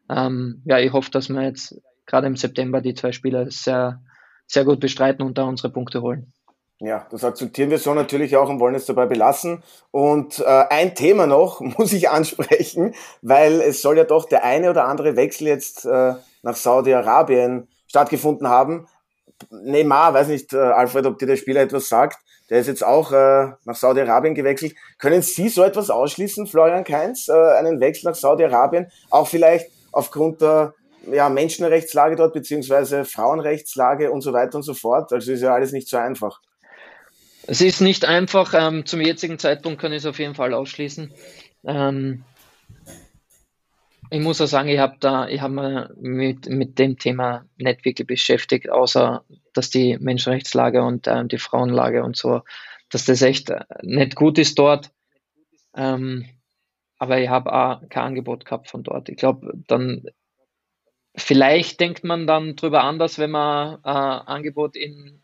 ähm, ja, ich hoffe, dass wir jetzt gerade im September die zwei Spiele sehr, sehr gut bestreiten und da unsere Punkte holen. Ja, das akzeptieren wir so natürlich auch und wollen es dabei belassen. Und äh, ein Thema noch muss ich ansprechen, weil es soll ja doch der eine oder andere Wechsel jetzt äh, nach Saudi-Arabien stattgefunden haben. Neymar, weiß nicht, äh, Alfred, ob dir der Spieler etwas sagt, der ist jetzt auch äh, nach Saudi-Arabien gewechselt. Können Sie so etwas ausschließen, Florian Kainz, äh, einen Wechsel nach Saudi-Arabien, auch vielleicht aufgrund der ja, Menschenrechtslage dort, beziehungsweise Frauenrechtslage und so weiter und so fort? Also ist ja alles nicht so einfach. Es ist nicht einfach. Ähm, zum jetzigen Zeitpunkt kann ich es auf jeden Fall ausschließen. Ähm, ich muss auch sagen, ich habe da, ich habe mich mit, mit dem Thema nicht wirklich beschäftigt, außer dass die Menschenrechtslage und äh, die Frauenlage und so, dass das echt äh, nicht gut ist dort. Ähm, aber ich habe auch kein Angebot gehabt von dort. Ich glaube, dann vielleicht denkt man dann drüber anders, wenn man äh, Angebot in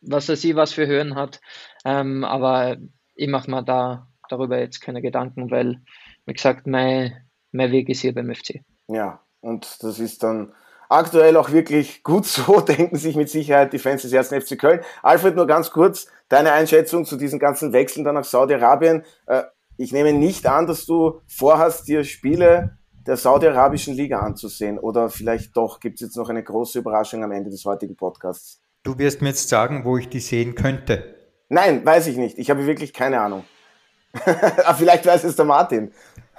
was er sie was für Höhen hat. Ähm, aber ich mache mir da darüber jetzt keine Gedanken, weil, wie gesagt, mein, mein Weg ist hier beim FC. Ja, und das ist dann aktuell auch wirklich gut so, denken sich mit Sicherheit die Fans des ersten FC Köln. Alfred, nur ganz kurz, deine Einschätzung zu diesen ganzen Wechseln dann nach Saudi-Arabien. Äh, ich nehme nicht an, dass du vorhast, dir Spiele der saudi-arabischen Liga anzusehen. Oder vielleicht doch gibt es jetzt noch eine große Überraschung am Ende des heutigen Podcasts. Du wirst mir jetzt sagen, wo ich die sehen könnte. Nein, weiß ich nicht. Ich habe wirklich keine Ahnung. Ah, vielleicht weiß es der Martin.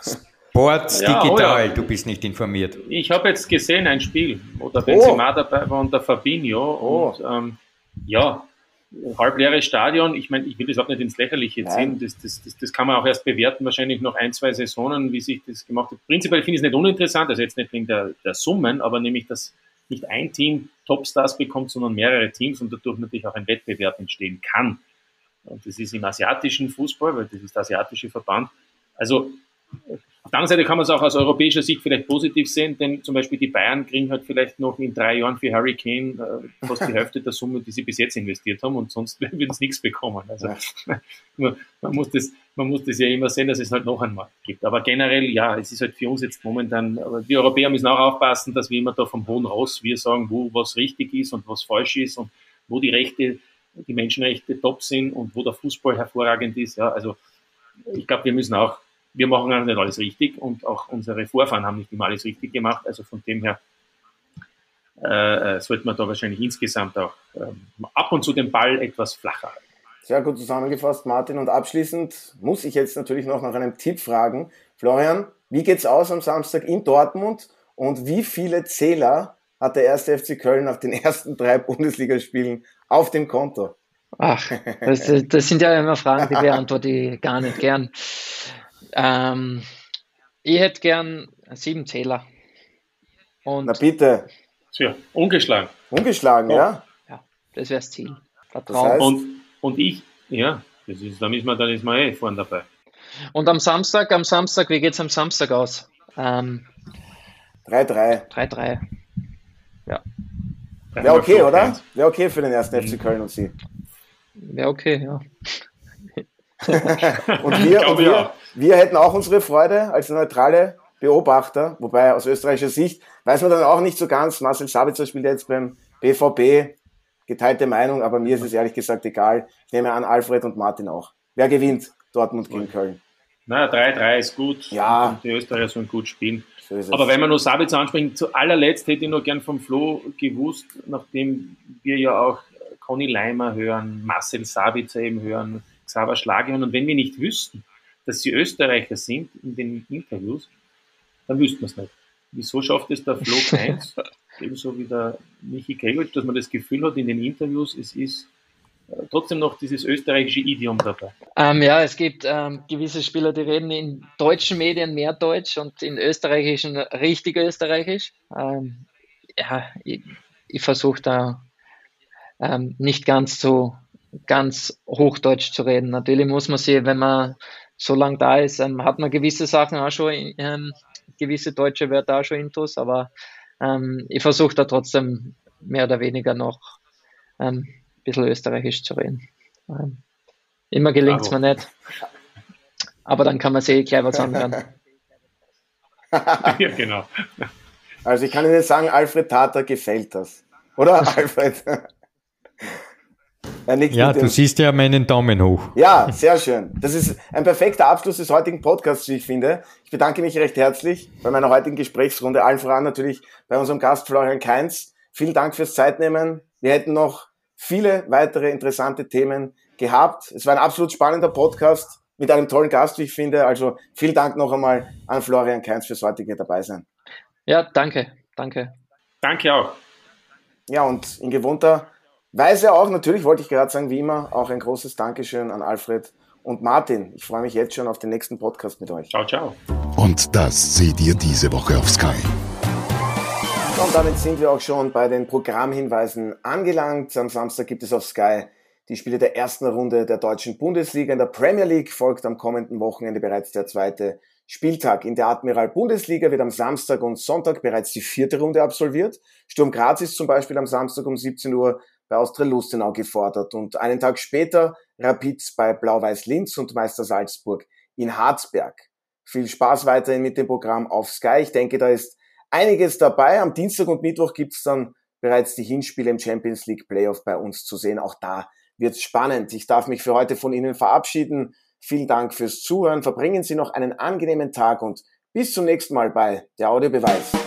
Sports ja, Digital, oh ja. du bist nicht informiert. Ich habe jetzt gesehen ein Spiel, wo der Benzema oh. dabei war und der Fabinho. Oh. Und ähm, ja, halbleeres Stadion. Ich meine, ich will das auch nicht ins Lächerliche ziehen. Das, das, das, das, kann man auch erst bewerten, wahrscheinlich noch ein, zwei Saisonen, wie sich das gemacht hat. Prinzipiell finde ich es nicht uninteressant, also jetzt nicht wegen der, der Summen, aber nämlich, dass nicht ein Team Topstars bekommt, sondern mehrere Teams und dadurch natürlich auch ein Wettbewerb entstehen kann. Und das ist im asiatischen Fußball, weil das ist der asiatische Verband. Also auf der anderen Seite kann man es auch aus europäischer Sicht vielleicht positiv sehen, denn zum Beispiel die Bayern kriegen halt vielleicht noch in drei Jahren für Harry Kane äh, fast die Hälfte der Summe, die sie bis jetzt investiert haben und sonst würden sie nichts bekommen. Also man, man, muss das, man muss das ja immer sehen, dass es halt noch einen Markt gibt. Aber generell, ja, es ist halt für uns jetzt momentan, aber die Europäer müssen auch aufpassen, dass wir immer da vom hohen Ross wir sagen, wo was richtig ist und was falsch ist und wo die Rechte, die Menschenrechte top sind und wo der Fußball hervorragend ist. Ja, also ich glaube, wir müssen auch wir machen auch nicht alles richtig und auch unsere Vorfahren haben nicht immer alles richtig gemacht. Also von dem her äh, äh sollte man da wahrscheinlich insgesamt auch ähm, ab und zu den Ball etwas flacher halten. Sehr gut zusammengefasst, Martin. Und abschließend muss ich jetzt natürlich noch nach einem Tipp fragen. Florian, wie geht's aus am Samstag in Dortmund und wie viele Zähler hat der erste FC Köln nach den ersten drei Bundesligaspielen auf dem Konto? Ach, das, das sind ja immer Fragen, die beantworte ich gar nicht gern. Ähm, ich hätte gern sieben Zähler. Und Na bitte. Tja, ungeschlagen. Ungeschlagen, oh. ja? Ja, das wäre das Ziel. Das heißt, und, und ich, ja, das ist, da, ist man, dann ist man eh vorne dabei. Und am Samstag, am Samstag, wie geht es am Samstag aus? 3-3. Ähm, 3-3. Ja. Wäre okay, oder? Wäre okay für den ersten FC Köln und Sie. Wäre okay, ja. und wir, und wir, wir hätten auch unsere Freude als neutrale Beobachter, wobei aus österreichischer Sicht weiß man dann auch nicht so ganz, Marcel Sabitzer spielt jetzt beim BVB, geteilte Meinung, aber mir ist es ehrlich gesagt egal. Ich nehme an, Alfred und Martin auch. Wer gewinnt Dortmund gegen Köln? Na, 3-3 ist gut. Ja. Die Österreicher sollen gut spielen. So aber wenn wir nur Sabitzer ansprechen, zu allerletzt hätte ich noch gern vom Flo gewusst, nachdem wir ja auch Conny Leimer hören, Marcel Sabitzer eben hören, Xaver Schlager Und wenn wir nicht wüssten, dass sie Österreicher sind in den Interviews, dann wüssten wir es nicht. Wieso schafft es der Flo Keins, ebenso wie der Michi Gregoritsch, dass man das Gefühl hat in den Interviews, es ist äh, trotzdem noch dieses österreichische Idiom dabei. Ähm, ja, es gibt ähm, gewisse Spieler, die reden in deutschen Medien mehr Deutsch und in österreichischen richtig österreichisch. Ähm, ja, ich, ich versuche da ähm, nicht ganz so ganz Hochdeutsch zu reden. Natürlich muss man sie, wenn man so lange da ist, ähm, hat man gewisse Sachen auch schon, ähm, gewisse deutsche Wörter auch schon intus, aber ähm, ich versuche da trotzdem mehr oder weniger noch ähm, ein bisschen österreichisch zu reden. Ähm, immer gelingt es mir nicht, aber dann kann man sich gleich was anhören. ja, genau. Also ich kann Ihnen sagen, Alfred Tata gefällt das. Oder Alfred? Ja, du siehst ja meinen Daumen hoch. Ja, sehr schön. Das ist ein perfekter Abschluss des heutigen Podcasts, wie ich finde. Ich bedanke mich recht herzlich bei meiner heutigen Gesprächsrunde. Allen voran natürlich bei unserem Gast Florian Kainz. Vielen Dank fürs Zeitnehmen. Wir hätten noch viele weitere interessante Themen gehabt. Es war ein absolut spannender Podcast mit einem tollen Gast, wie ich finde. Also vielen Dank noch einmal an Florian Kainz fürs heutige Dabeisein. Ja, danke. Danke. Danke auch. Ja, und in gewohnter Weise auch, natürlich wollte ich gerade sagen, wie immer, auch ein großes Dankeschön an Alfred und Martin. Ich freue mich jetzt schon auf den nächsten Podcast mit euch. Ciao, ciao. Und das seht ihr diese Woche auf Sky. Und damit sind wir auch schon bei den Programmhinweisen angelangt. Am Samstag gibt es auf Sky die Spiele der ersten Runde der deutschen Bundesliga. In der Premier League folgt am kommenden Wochenende bereits der zweite Spieltag. In der Admiral Bundesliga wird am Samstag und Sonntag bereits die vierte Runde absolviert. Sturm Graz ist zum Beispiel am Samstag um 17 Uhr bei Austria Lustenau gefordert und einen Tag später Rapid bei Blau-Weiß Linz und Meister Salzburg in Harzberg. Viel Spaß weiterhin mit dem Programm auf Sky. Ich denke, da ist einiges dabei. Am Dienstag und Mittwoch gibt's dann bereits die Hinspiele im Champions League Playoff bei uns zu sehen. Auch da wird's spannend. Ich darf mich für heute von Ihnen verabschieden. Vielen Dank fürs Zuhören. Verbringen Sie noch einen angenehmen Tag und bis zum nächsten Mal bei der Audiobeweis.